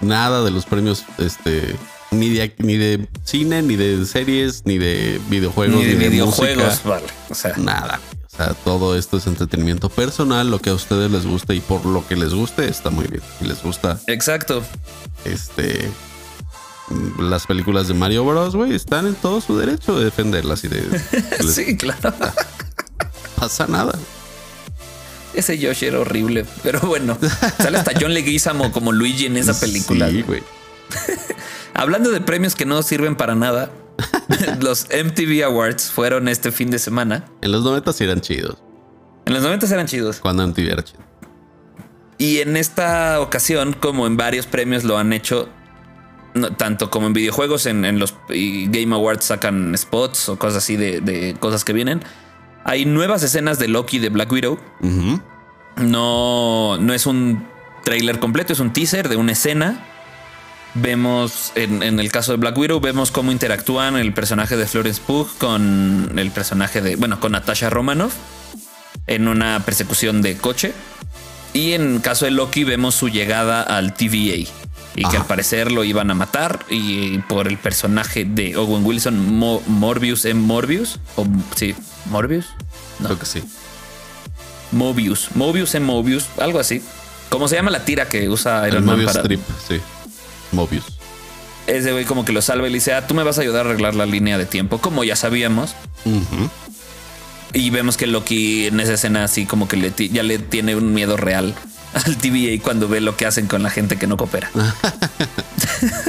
nada de los premios, este, ni de, ni de cine, ni de series, ni de videojuegos, ni de, videojuegos, vale. O sea, nada. Sea, todo esto es entretenimiento personal, lo que a ustedes les guste y por lo que les guste está muy bien. Si les gusta. Exacto. Este, las películas de Mario Bros, güey, están en todo su derecho de defenderlas y de... sí, claro. Pasa nada. Ese Yoshi era horrible, pero bueno, sale hasta John Leguizamo como Luigi en esa película. Sí, güey. Hablando de premios que no sirven para nada, los MTV Awards fueron este fin de semana. En los 90 eran chidos. En los 90 eran chidos. Cuando MTV era chido. Y en esta ocasión, como en varios premios lo han hecho, tanto como en videojuegos, en, los Game Awards sacan spots o cosas así de, cosas que vienen. Hay nuevas escenas de Loki de Black Widow. No, no es un trailer completo, es un teaser de una escena. Vemos, en, el caso de Black Widow, vemos cómo interactúan el personaje de Florence Pugh con el personaje de, bueno, con Natasha Romanoff en una persecución de coche. Y en el caso de Loki, vemos su llegada al TVA y que al parecer lo iban a matar y por el personaje de Owen Wilson, Morbius en Morbius, o sí, Morbius, no. creo que sí. Mobius, Mobius en Mobius, algo así. ¿Cómo se llama la tira que usa Iron Man Mobius Strip, sí. Mobius. Ese güey como que lo salva y le dice, ah, tú me vas a ayudar a arreglar la línea de tiempo, como ya sabíamos. Y vemos que Loki en esa escena así como que le ya le tiene un miedo real al TVA cuando ve lo que hacen con la gente que no coopera.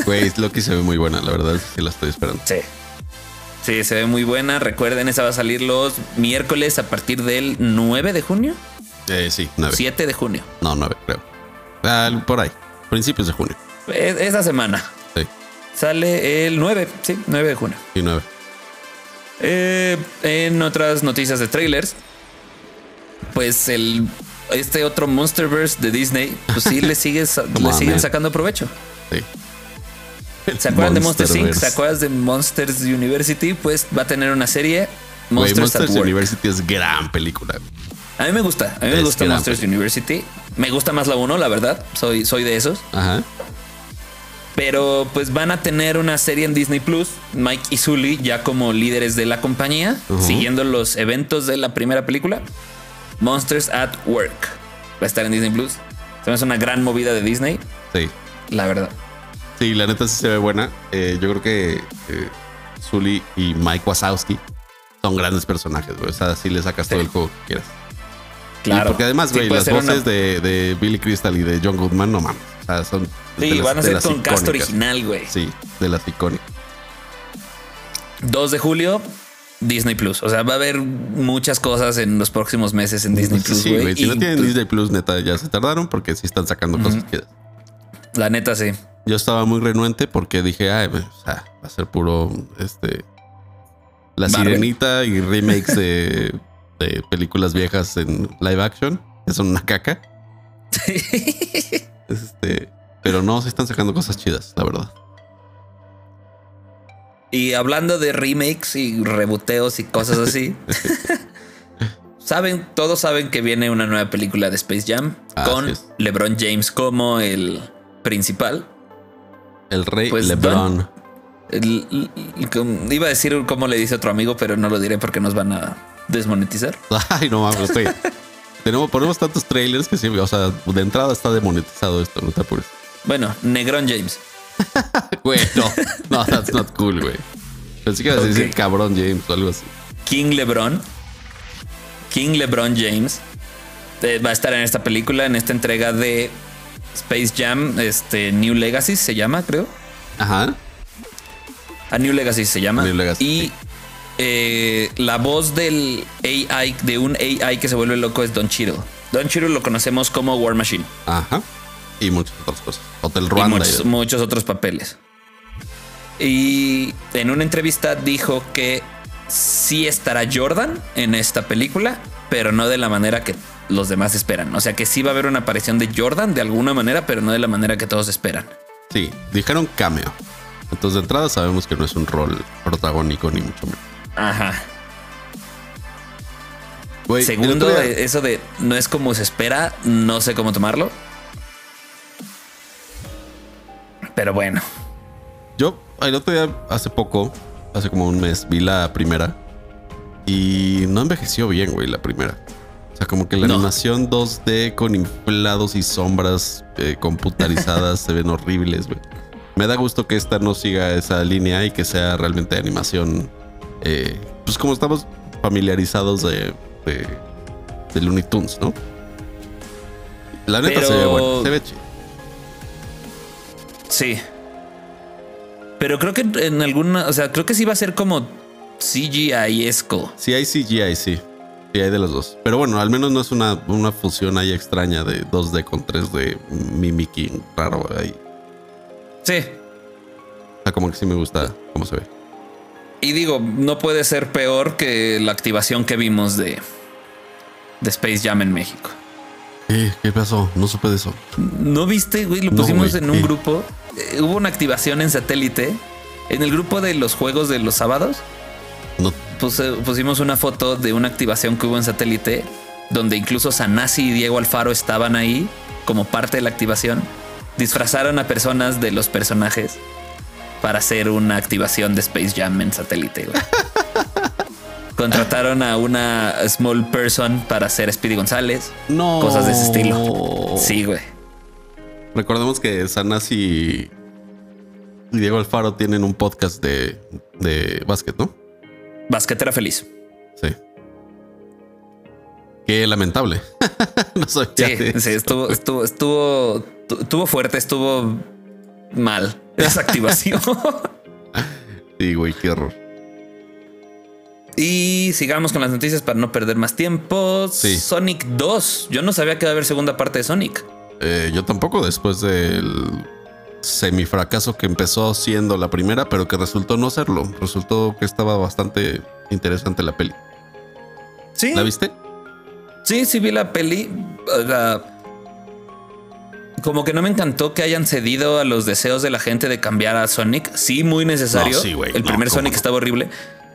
Güey, Loki se ve muy buena, la verdad es que la estoy esperando. Sí. Sí, se ve muy buena. Recuerden, esa va a salir los miércoles a partir del 9 de junio. Eh, sí, 9. 7 de junio. No, 9, creo. Ah, por ahí, principios de junio. Esa semana. Sí. Sale el 9, sí, 9 de junio. Sí, 9. Eh, en otras noticias de trailers, pues el este otro Monsterverse de Disney, pues sí le, sigues, le siguen sacando provecho. Sí. ¿Se acuerdan de Monsters Inc? ¿Se acuerdan de Monsters University? Pues va a tener una serie. Monsters, University es gran película. A mí me gusta. A mí me gusta Monsters University. Me gusta más la 1, la verdad. Soy, soy de esos. Ajá. Pero pues van a tener una serie en Disney Plus, Mike y Sully ya como líderes de la compañía, siguiendo los eventos de la primera película. Monsters at Work. Va a estar en Disney Plus. Se hace una gran movida de Disney. Sí. La verdad. Sí, la neta sí se ve buena. Eh, yo creo que eh, Sully y Mike Wazowski son grandes personajes, O sea, sí le sacas todo el juego que quieras. Claro. porque además, güey, las voces de, Billy Crystal y de John Goodman, no mames. Sea, son. Sí, van a ser con cast original, güey. Sí, de las icónicas. 2 de julio, Disney Plus. O sea, va a haber muchas cosas en los próximos meses en Disney Plus. Sí, güey. Si no tienen Disney Plus, neta, ya se tardaron porque sí están sacando cosas que. La neta, sí. Yo estaba muy renuente porque dije, ay, o sea, va a ser puro este. La sirenita y remakes de, de, películas viejas en live action. Es una caca. este. Pero no, se están sacando cosas chidas, la verdad. Y hablando de remakes y reboteos y cosas así, saben, todos saben que viene una nueva película de Space Jam con LeBron James como el principal. El rey pues LeBron. iba a decir cómo le dice otro amigo, pero no lo diré porque nos van a desmonetizar. Ay, no mames, estoy. Tenemos, ponemos tantos trailers que sí, o sea, de entrada está demonetizado esto, no te apures. Bueno, Negrón James. Güey, no. No, that's not cool, güey. Pensé que iba a decir cabrón James o algo así. King LeBron. King LeBron James eh, va a estar en esta película, en esta entrega de Space Jam, este New Legacy se llama, creo. Ajá. A New Legacy se llama. New Legacy. Y eh, la voz del AI, de un AI que se vuelve loco es Don Cheadle. Don Cheadle lo conocemos como War Machine. Ajá. Y muchas otras cosas. Hotel Rwanda. Y muchos, otros papeles. Y en una entrevista dijo que sí estará Jordan en esta película, pero no de la manera que los demás esperan. O sea que sí va a haber una aparición de Jordan de alguna manera, pero no de la manera que todos esperan. Sí, dijeron cameo. Entonces de entrada sabemos que no es un rol protagónico ni mucho menos. Ajá. Segundo, eso de no es como se espera, no sé cómo tomarlo. Pero bueno. Yo el otro día, hace poco, hace como un mes, vi la primera y no envejeció bien, güey, la primera. O sea, como que la animación 2D con inflados y sombras eh, computarizadas se ven horribles, güey. Me da gusto que esta no siga esa línea y que sea realmente animación. Eh, pues como estamos familiarizados de, de, Looney Tunes, ¿no? La neta se ve bueno, se ve chido. Sí. Pero creo que en alguna, o sea, creo que sí va a ser como CGI-esco. Sí, hay CGI, sí. Sí, hay de los dos. Pero bueno, al menos no es una, una fusión ahí extraña de 2D con 3D mimicking raro ahí. Sí. Ah, como que sí me gusta cómo se ve. Y digo, no puede ser peor que la activación que vimos de, de Space Jam en México. ¿Qué pasó? No supe de eso. ¿No viste, güey? Lo pusimos en un grupo. Eh, hubo una activación en satélite. En el grupo de los juegos de los sábados. No. pusimos una foto de una activación que hubo en satélite. Donde incluso Sanasi y Diego Alfaro estaban ahí como parte de la activación. Disfrazaron a personas de los personajes para hacer una activación de Space Jam en satélite. Contrataron a una small person para hacer Speedy González. No. Cosas de ese estilo. Sí, güey. Recordemos que Sanas y Diego Alfaro tienen un podcast de, de básquet, ¿no? Basquetera feliz. Sí. Qué lamentable. no soy sí, sí, estuvo, estuvo, estuvo, estuvo fuerte, estuvo mal esa activación. sí, güey, qué horror. Y sigamos con las noticias para no perder más tiempo. Sonic 2. Yo no sabía que iba a haber segunda parte de Sonic. Eh, yo tampoco, después del semifracaso que empezó siendo la primera, pero que resultó no serlo. Resultó que estaba bastante interesante la peli. Sí. ¿La viste? Sí, sí vi la peli. Como que no me encantó que hayan cedido a los deseos de la gente de cambiar a Sonic. Sí, muy necesario. El primer Sonic estaba horrible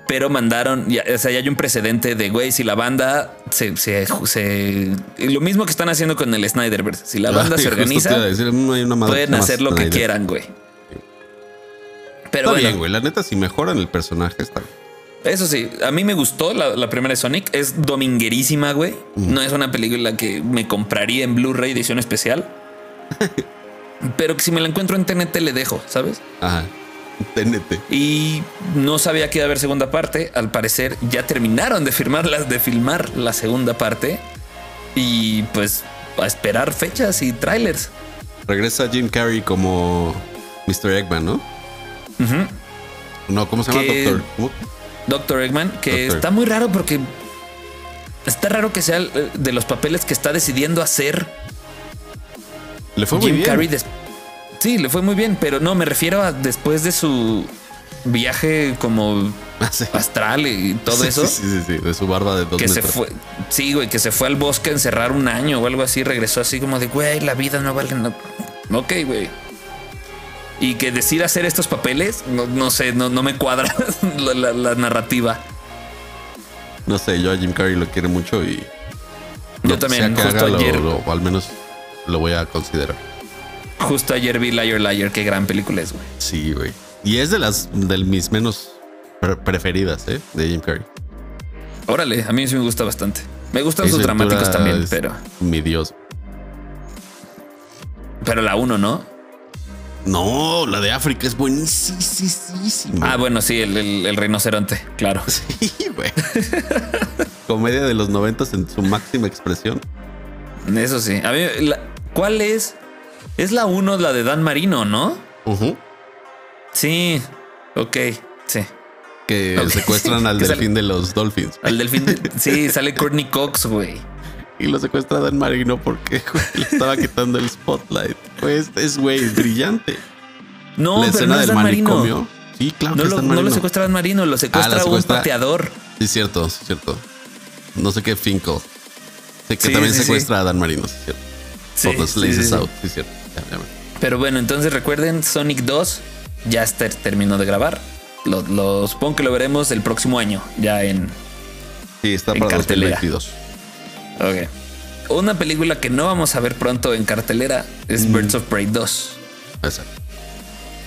pero mandaron, ya, o sea, ya hay un precedente de, güey, si la banda se, se, Lo mismo que están haciendo con el Snyderverse. Si la banda se organiza, pueden hacer lo que quieran, güey. Pero está bien, güey. La neta, si mejoran el personaje, está bien. Eso sí, a mí me gustó la, primera de Sonic. Es dominguerísima, güey. No es una película que me compraría en Blu-ray edición especial. pero que si me la encuentro en TNT le dejo, ¿sabes? Ajá. TNT. Y no sabía que iba a haber segunda parte. Al parecer ya terminaron de, firmarlas, de filmar la segunda parte. Y pues a esperar fechas y trailers. Regresa Jim Carrey como Mr. Eggman, ¿no? No, ¿cómo se llama? Doctor. Doctor Eggman, que está muy raro porque está raro que sea de los papeles que está decidiendo hacer. Le fue muy bien. Carrey Sí, le fue muy bien, pero no, me refiero a después de su viaje como ah, astral y todo eso. Sí, sí, sí, de su barba de dos que Se fue, sí, güey, que se fue al bosque a encerrar un año o algo así, regresó así como de, güey, la vida no vale nada. Ok, güey. Y que decida hacer estos papeles, no, sé, no, no me cuadra la, narrativa. No sé, yo a Jim Carrey lo quiero mucho y... Yo también, justo ayer... o al menos lo voy a considerar. Justo ayer vi Liar Liar, qué gran película es, güey. Sí, güey. Y es de las de mis menos preferidas, ¿eh? De Jim Carrey. Órale, a mí sí me gusta bastante. Me gustan sus dramáticos también, pero. Mi Dios. Pero la uno, ¿no? No, la de África es buenísima. Ah, bueno, sí, el, rinoceronte, claro. Sí, güey. Comedia de los noventas en su máxima expresión. Eso sí. A mí, ¿cuál es es la 1, la de Dan Marino, ¿no? Sí, ok, sí. Que secuestran al delfín de los Dolphins. Al delfín, sí, sale Courtney Cox, güey. Y lo secuestra Dan Marino porque le estaba quitando el spotlight. Pues es, güey, brillante. No, la pero no es Dan Marino. Sí, claro. No, lo, no lo secuestra Dan Marino, lo secuestra, ah, un pateador. Sí, cierto, cierto. No sé qué Finco. Sé que también secuestra a Dan Marino, sí, cierto. Sí, Por los Laces Out, sí, cierto. Pero bueno, entonces recuerden, Sonic 2 ya está, terminó de grabar. Lo, supongo que lo veremos el próximo año, ya en. Sí, está para 2022. Ok. Una película que no vamos a ver pronto en cartelera es mm. Birds of Prey 2. Exacto.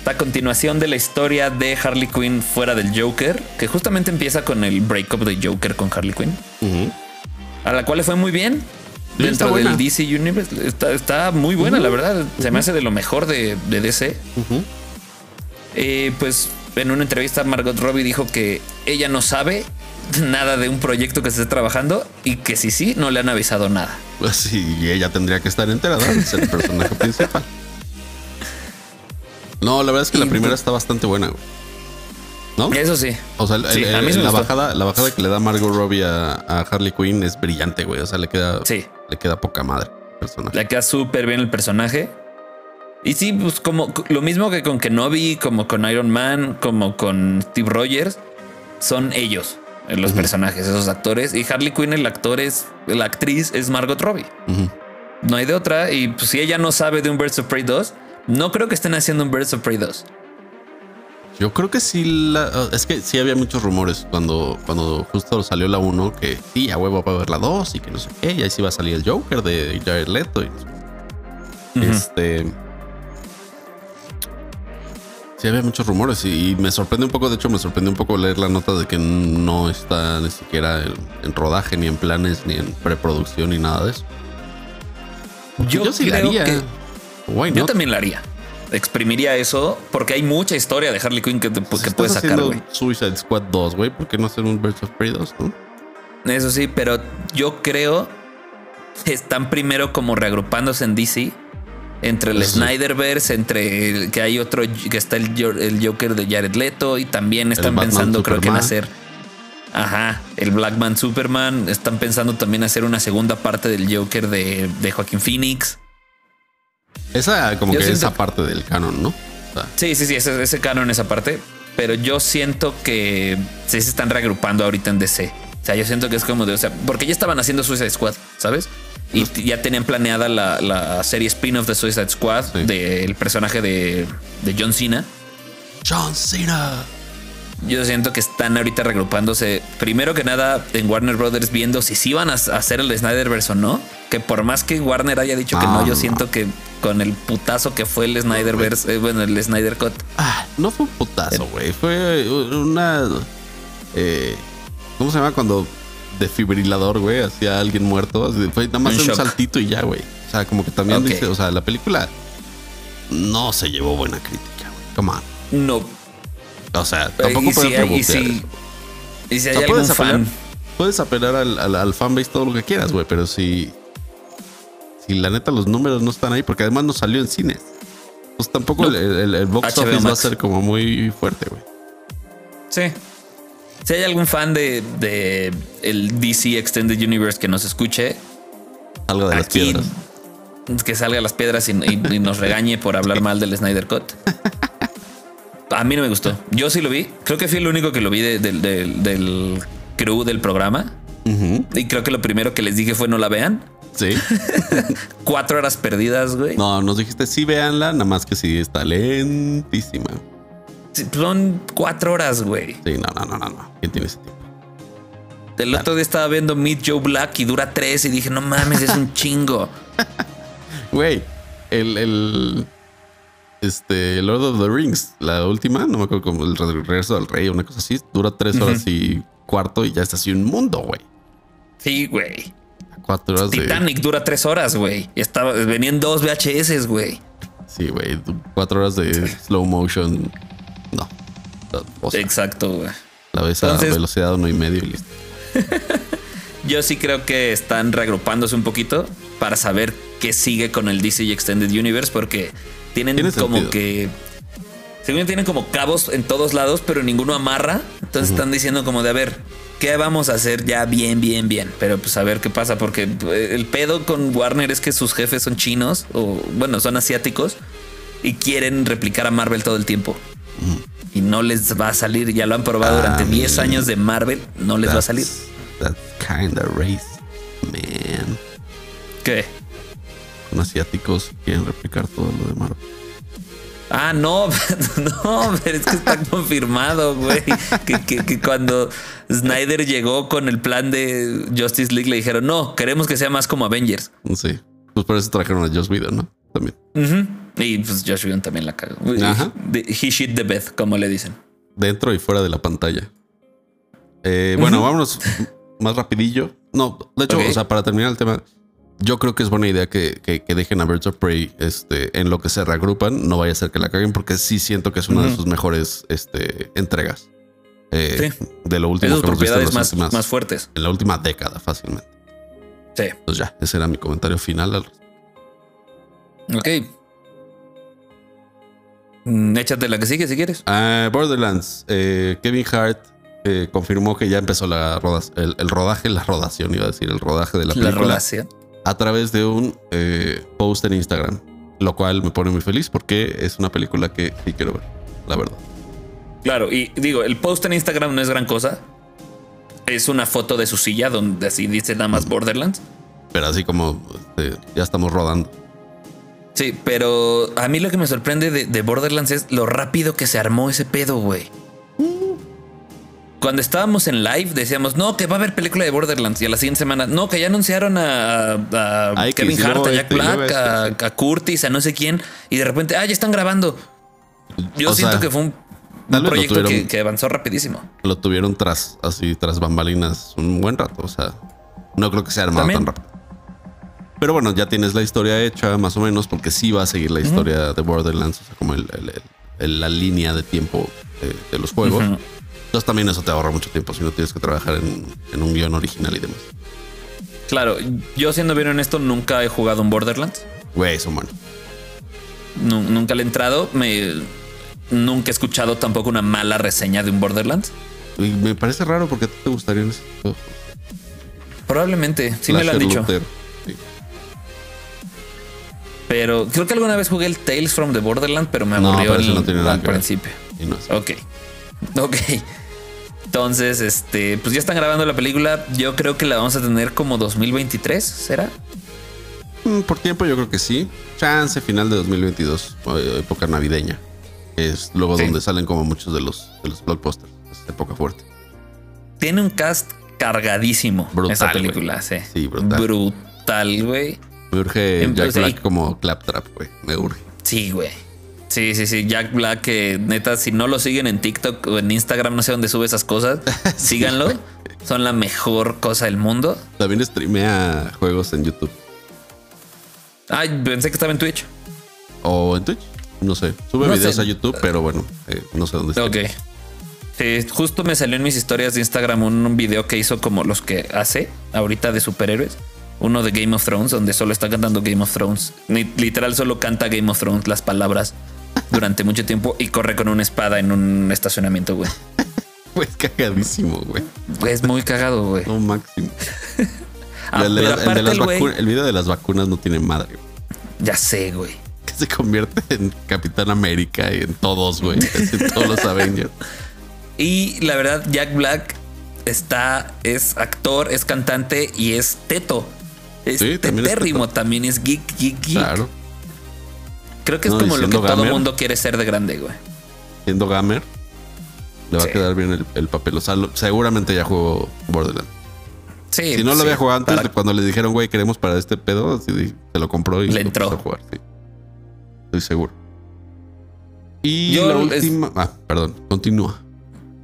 La continuación de la historia de Harley Quinn fuera del Joker, que justamente empieza con el breakup de Joker con Harley Quinn, a la cual le fue muy bien. Dentro del DC Universe está, muy buena, la verdad. Se me hace de lo mejor de, DC. Eh, pues en una entrevista Margot Robbie dijo que ella no sabe nada de un proyecto que se esté trabajando y que si sí, no le han avisado nada. Pues sí, ella tendría que estar enterada, es el personaje principal. No, la verdad es que la primera está bastante buena, ¿No? Eso sí. O sea, la, bajada, la bajada que le da Margot Robbie a, Harley Quinn es brillante, güey. O sea, le queda, sí. Le queda poca madre personaje. Le queda súper bien el personaje. Y sí, pues como lo mismo que con Kenobi, como con Iron Man, como con Steve Rogers, son ellos, los personajes, esos actores. Y Harley Quinn, el actor es, la actriz es Margot Robbie. No hay de otra. Y pues si ella no sabe de un Birds of Prey 2, no creo que estén haciendo un Birds of Prey 2. Yo creo que sí, es que sí había muchos rumores cuando, cuando justo salió la 1 que sí, a huevo va a haber la 2 y que no sé qué, y ahí sí va a salir el Joker de Jared Leto. Este. Sí, había muchos rumores y, me sorprende un poco, de hecho me sorprende un poco leer la nota de que no está ni siquiera en, rodaje, ni en planes, ni en preproducción, ni nada de eso. Yo, sí creo que yo también la haría. Exprimiría eso porque hay mucha historia de Harley Quinn que, que puedes sacar, güey. Suicide Squad 2, güey. ¿Por qué no hacer un Birds of Prey 2, Eso sí, pero yo creo que están primero como reagrupándose en DC. Entre el Snyderverse, entre que hay otro que está el, Joker de Jared Leto y también están pensando, creo que en hacer. Ajá, el Blackman Superman. Están pensando también hacer una segunda parte del Joker de, de Joaquín Phoenix. Esa como que esa parte del canon, ¿no? sí, sí, sí, ese, ese canon, esa parte. Pero yo siento que se están reagrupando ahorita en DC. O sea, yo siento que es como de, o sea, porque ya estaban haciendo Suicide Squad, ¿sabes? Y ya tenían planeada la, serie spin-off de Suicide Squad del personaje de, de John Cena. John Cena. Yo siento que están ahorita regrupándose. Primero que nada, en Warner Brothers, viendo si sí van a hacer el Snyderverse o no. Que por más que Warner haya dicho que no, yo siento que con el putazo que fue el Snyderverse, eh, bueno, el Snyder Cut. Ah, no fue un putazo, güey. Fue una. Eh, ¿Cómo se llama cuando defibrilador, güey? Hacía alguien muerto. Fue nada más un, saltito y ya, güey. O sea, como que también dice, o sea, la película no se llevó buena crítica, güey. Come on. No o sea, tampoco puedes si y si, hay algún puedes fan. Apelar, puedes apelar al, al, al fanbase todo lo que quieras, güey, pero si, si la neta los números no están ahí, porque además no salió en cines, pues tampoco el, el, box office va a ser como muy fuerte, güey. Sí. Si hay algún fan de, de el DC Extended Universe que nos escuche, algo de las piedras. Que salga a las piedras y, y nos regañe por hablar mal del Snyder Cut. A mí no me gustó. Yo sí lo vi. Creo que fui el único que lo vi del crew del programa. Y creo que lo primero que les dije fue no la vean. Sí. Cuatro horas perdidas, güey. No, nos dijiste sí véanla, nada más que sí está lentísima. son cuatro horas, güey. Sí, no, no, no, no, no. ¿Quién tiene ese tiempo? El otro día estaba viendo Meet Joe Black y dura tres y dije, no mames, es un chingo. Güey, el, el, este, Lord of the Rings, la última, no me acuerdo como el regreso del rey o una cosa así, dura tres horas y cuarto y ya está así un mundo, güey. Sí, güey. Cuatro horas Titanic dura tres horas, güey. Estaba, venían dos VHS, güey. Sí, güey. Cuatro horas de slow motion. No. Exacto, güey. La ves a velocidad uno y medio y listo. Yo sí creo que están reagrupándose un poquito para saber qué sigue con el DC Extended Universe, porque tienen como que. Según tienen como cabos en todos lados, pero ninguno amarra. Entonces están diciendo como de a ver, ¿qué vamos a hacer ya bien, bien, bien? Pero pues a ver qué pasa, porque eh, el pedo con Warner es que sus jefes son chinos, o bueno, son asiáticos, y quieren replicar a Marvel todo el tiempo. Y no les va a salir, ya lo han probado durante 10 años de Marvel, no les va a salir. That kind of race, man. ¿Qué? Con asiáticos quieren replicar todo lo de Marvel. Ah, no, no, pero es que está confirmado, güey. Que, cuando Snyder llegó con el plan de Justice League le dijeron, no, queremos que sea más como Avengers. Sí, pues por eso trajeron a Josh Whedon, ¿no? También. Y pues Josh Whedon también la cagó. He shit the bed, como le dicen. Dentro y fuera de la pantalla. Eh, bueno, vámonos más rapidillo. No, de hecho, o sea, para terminar el tema, yo creo que es buena idea que, dejen a Birds of Prey este, en lo que se reagrupan. No vaya a ser que la caguen, porque sí siento que es una de sus mejores este, entregas. Eh, de lo último que hemos visto más, más fuertes. En la última década, fácilmente. Sí. Pues ya, ese era mi comentario final. Ok. Mm, échate la que sigue si quieres. Ah, Borderlands. Eh, Kevin Hart eh, confirmó que ya empezó la el, el, rodaje, la rodación, iba a decir, el rodaje de la película. La rodación a través de un eh, post en Instagram, lo cual me pone muy feliz porque es una película que sí quiero ver, la verdad. Claro, y digo, el post en Instagram no es gran cosa. Es una foto de su silla donde así dice nada más Borderlands. Pero así como este, ya estamos rodando. Sí, pero a mí lo que me sorprende de, de Borderlands es lo rápido que se armó ese pedo, güey cuando estábamos en live decíamos, no, que va a haber película de Borderlands. Y a la siguiente semana, no, que ya anunciaron a, Kevin Hart, a Jack Black, a, Curtis, a no sé quién. Y de repente, ah, ya están grabando. Yo siento que fue un, proyecto que, avanzó rapidísimo. Lo tuvieron tras, así, tras bambalinas un buen rato. O sea, no creo que sea armado tan rápido. Pero bueno, ya tienes la historia hecha más o menos, porque sí va a seguir la historia de Borderlands, o sea, como la línea de tiempo de, los juegos. Entonces también eso te ahorra mucho tiempo si no tienes que trabajar en, un guion original y demás. Claro, yo siendo bien honesto, nunca he jugado un Borderlands. Güey, son bueno. nunca le he entrado. Me, nunca he escuchado tampoco una mala reseña de un Borderlands. Y me parece raro porque a ti te gustaría Probablemente, sí me lo han dicho. Pero creo que alguna vez jugué el Tales from the Borderlands, pero me aburrió al principio. ok. Ok. Entonces, este, pues ya están grabando la película. Yo creo que la vamos a tener como 2023, ¿será? Mm, por tiempo yo creo que sí. Chance final de 2022, época navideña. Es luego donde salen como muchos de los, de los blockbusters. Es época fuerte. Tiene un cast cargadísimo brutal, esta película, sí. Sí, brutal. Brutal, güey. Me urge Jack Black como Claptrap, güey. Me urge. Sí, güey. Sí, sí, sí. Jack Black, que neta, si no lo siguen en TikTok o en Instagram, no sé dónde sube esas cosas, síganlo. Son la mejor cosa del mundo. También streamea juegos en YouTube. Ay, pensé que estaba en Twitch. O en Twitch. No sé. Sube videos a YouTube, pero bueno, eh, no sé dónde está. Ok. Justo me salió en mis historias de Instagram un, video que hizo como los que hace ahorita de superhéroes. Uno de Game of Thrones, donde solo está cantando Game of Thrones. Literal solo canta Game of Thrones las palabras durante mucho tiempo y corre con una espada en un estacionamiento, güey. Pues cagadísimo, güey. Es muy cagado, güey. No, máximo. Ah, el, el, video de las vacunas no tiene madre. Ya sé, güey. Que se convierte en Capitán América y en todos, güey. en todos los Avengers. Y la verdad, Jack Black está, es actor, es cantante y es teto. Es sí, tetérrimo, también es geek, geek, geek. Claro. Creo que es como lo que todo mundo quiere ser de grande, güey. Siendo gamer, le va a quedar bien el, papel. O sea, seguramente ya jugó Borderlands. Sí, si no lo había jugado antes, cuando le dijeron, güey, queremos para este pedo, se lo compró y le entró. a jugar. Sí. Estoy seguro. Y la última. Ah, perdón, continúa.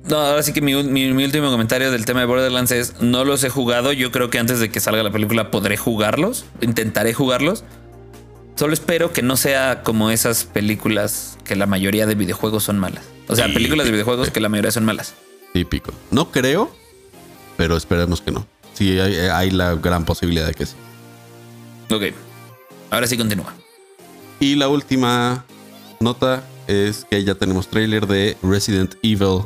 No, ahora sí que mi, último comentario del tema de Borderlands es: no los he jugado. Yo creo que antes de que salga la película podré jugarlos. Intentaré jugarlos. Solo espero que no sea como esas películas que la mayoría de videojuegos son malas. O sea, películas de videojuegos que la mayoría son malas. Típico. No creo, pero esperemos que no. Sí, hay, la gran posibilidad de que sí. Ok. Ahora sí continúa. Y la última nota es que ya tenemos trailer de Resident Evil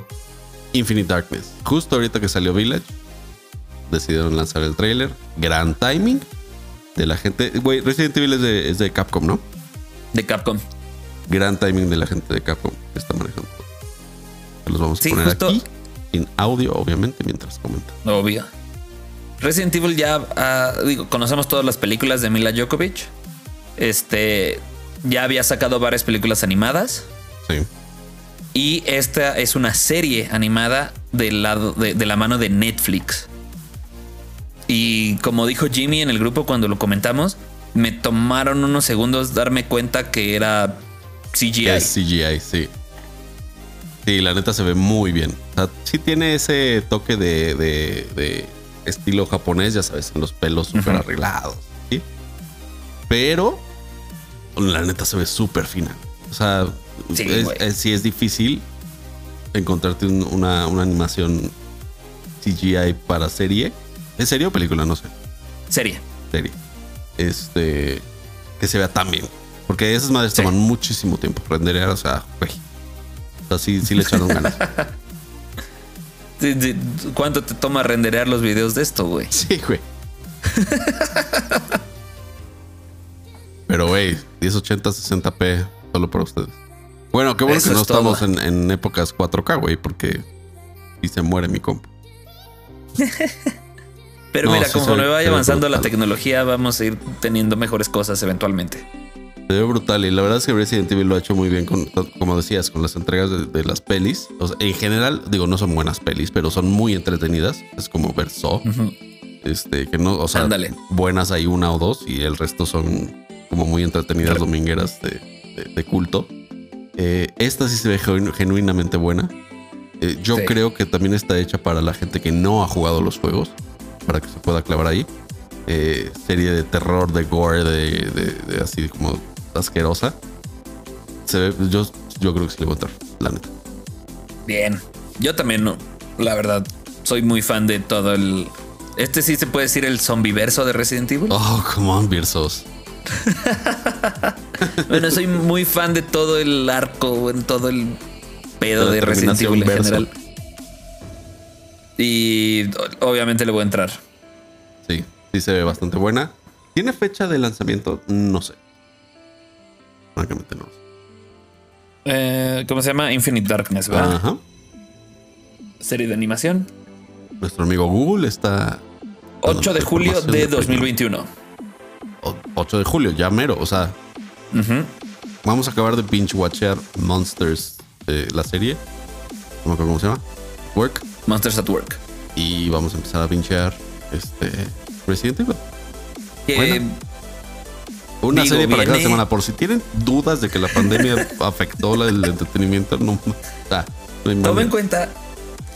Infinite Darkness. Justo ahorita que salió Village, decidieron lanzar el trailer. Gran timing de la gente. Güey, Resident Evil es de, Capcom, ¿no? De Capcom. Gran timing de la gente de Capcom que está manejando Los vamos a poner aquí en audio, obviamente, mientras comentan. Obvio. Resident Evil ya, ah, digo, conocemos todas las películas de Mila Djokovic. Este, ya había sacado varias películas animadas. Sí. Y esta es una serie animada del lado de, la mano de Netflix. Y como dijo Jimmy en el grupo cuando lo comentamos, me tomaron unos segundos darme cuenta que era CGI. Es CGI, sí. Sí, la neta se ve muy bien. O sea, sí tiene ese toque de, estilo japonés, ya sabes, los pelos súper arreglados. ¿sí? Pero la neta se ve súper fina. O sea, sí es, es, difícil encontrarte una, animación CGI para serie. ¿Es serie o película? No sé. Serie. Serie. Este. Que se vea tan bien. Porque esas madres toman muchísimo tiempo renderear. O sea, güey. O sea, sí, sí le echaron ganas. ¿Cuánto te toma renderear los videos de esto, güey? Sí, güey. Pero, güey, 1080, 60p solo para ustedes. Bueno, qué bueno que no estamos en, épocas 4K, güey, porque si se muere mi compu. Pero mira, conforme vaya avanzando la tecnología, vamos a ir teniendo mejores cosas eventualmente. Se ve brutal y la verdad es que Resident Evil lo ha hecho muy bien, con, como decías, con las entregas de, las pelis. en general, digo, no son buenas pelis, pero son muy entretenidas. Es como ver Este, que no, o sea, buenas hay una o dos y el resto son como muy entretenidas domingueras de, culto. Eh, esta sí se ve genuinamente buena. Eh, yo creo que también está hecha para la gente que no ha jugado los juegos, para que se pueda clavar ahí. Eh, serie de terror, de gore, de, así como asquerosa. Se ve, yo, yo creo que sí le voy a entrar, la neta. Bien. Yo también, no, la verdad, soy muy fan de todo el. Este sí se puede decir el zombiverso de Resident Evil. Oh, come on, Versos. bueno, soy muy fan de todo el arco, en todo el pedo de Resident Evil en general. Y obviamente le voy a entrar. Sí, sí se ve bastante buena. ¿Tiene fecha de lanzamiento? No sé. Francamente no. Eh, ¿Cómo se llama? Infinite Darkness, ¿verdad? Ajá. Serie de animación. Nuestro amigo Google está. 8 de julio de 2021. 8 de julio, ya mero. O sea, vamos a acabar de binge watcher Monsters, eh, la serie. No me acuerdo cómo se llama. Work. Monsters at Work. Y vamos a empezar a bingear este Resident Evil. Una serie para cada semana. Por si tienen dudas de que la pandemia afectó el entretenimiento, no. Ah, Toma en cuenta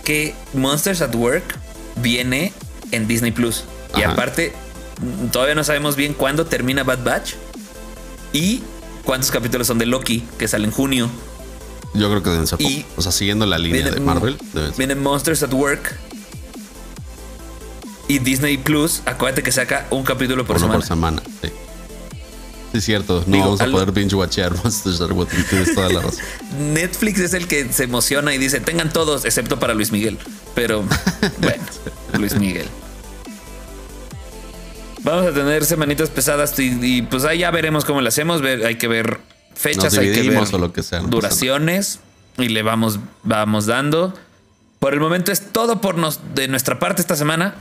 que Monsters at Work viene en Disney Plus. Y aparte, todavía no sabemos bien cuándo termina Bad Batch y cuántos capítulos son de Loki, que sale en junio. Yo creo que deben ser O sea, siguiendo la línea de Marvel. Vienen Monsters at Work. Y Disney Plus, acuérdate que saca un capítulo por semana. por semana, sí. Sí, es cierto. No vamos a poder binge watchear Monsters at Work. Tienes toda la razón. Netflix es el que se emociona y dice: tengan todos, excepto para Luis Miguel. Pero bueno, Luis Miguel. Vamos a tener semanitas pesadas y, pues ahí ya veremos cómo lo hacemos. hay que ver fechas, hay que ver lo que sea, duraciones y le vamos, vamos dando. Por el momento es todo por nos, de nuestra parte esta semana.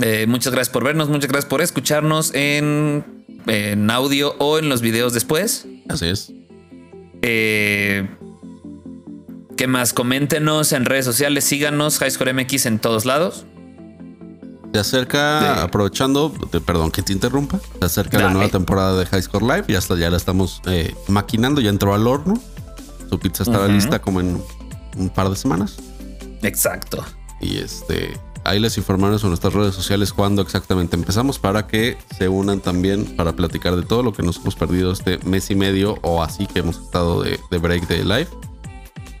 Eh, muchas gracias por vernos, muchas gracias por escucharnos en, en audio o en los videos después. Así es. Eh, ¿Qué más? Coméntenos en redes sociales, síganos, Highscore MX en todos lados. Se acerca, aprovechando, perdón que te interrumpa, se acerca la nueva temporada de High Score Live. Ya, está, ya la estamos eh, maquinando, ya entró al horno. Su pizza estará lista como en un par de semanas. Exacto. Y este, ahí les informaremos en nuestras redes sociales cuándo exactamente empezamos para que se unan también para platicar de todo lo que nos hemos perdido este mes y medio o así que hemos estado de, break de live.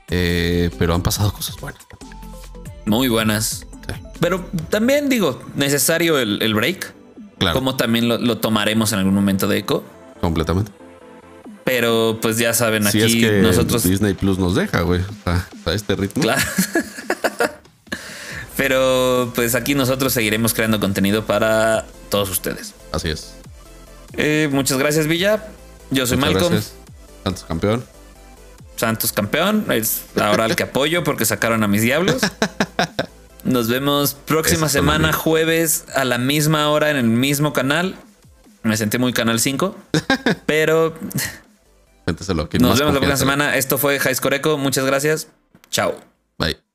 Eh, pero han pasado cosas buenas. Muy buenas. Pero también digo, necesario el, break. Claro. Como también lo, tomaremos en algún momento de eco. Completamente. Pero pues ya saben, aquí es que nosotros. Disney Plus nos deja, güey, a, este ritmo. Claro. Pero pues aquí nosotros seguiremos creando contenido para todos ustedes. Así es. Eh, muchas gracias, Villa. Yo soy Malcolm. Santos campeón. Santos campeón. Es ahora el que apoyo porque sacaron a mis diablos. Nos vemos próxima semana, jueves, a la misma hora, en el mismo canal. Me sentí muy Canal 5. pero. Nos vemos la próxima semana. Esto fue High Echo. Muchas gracias. Chao. Bye.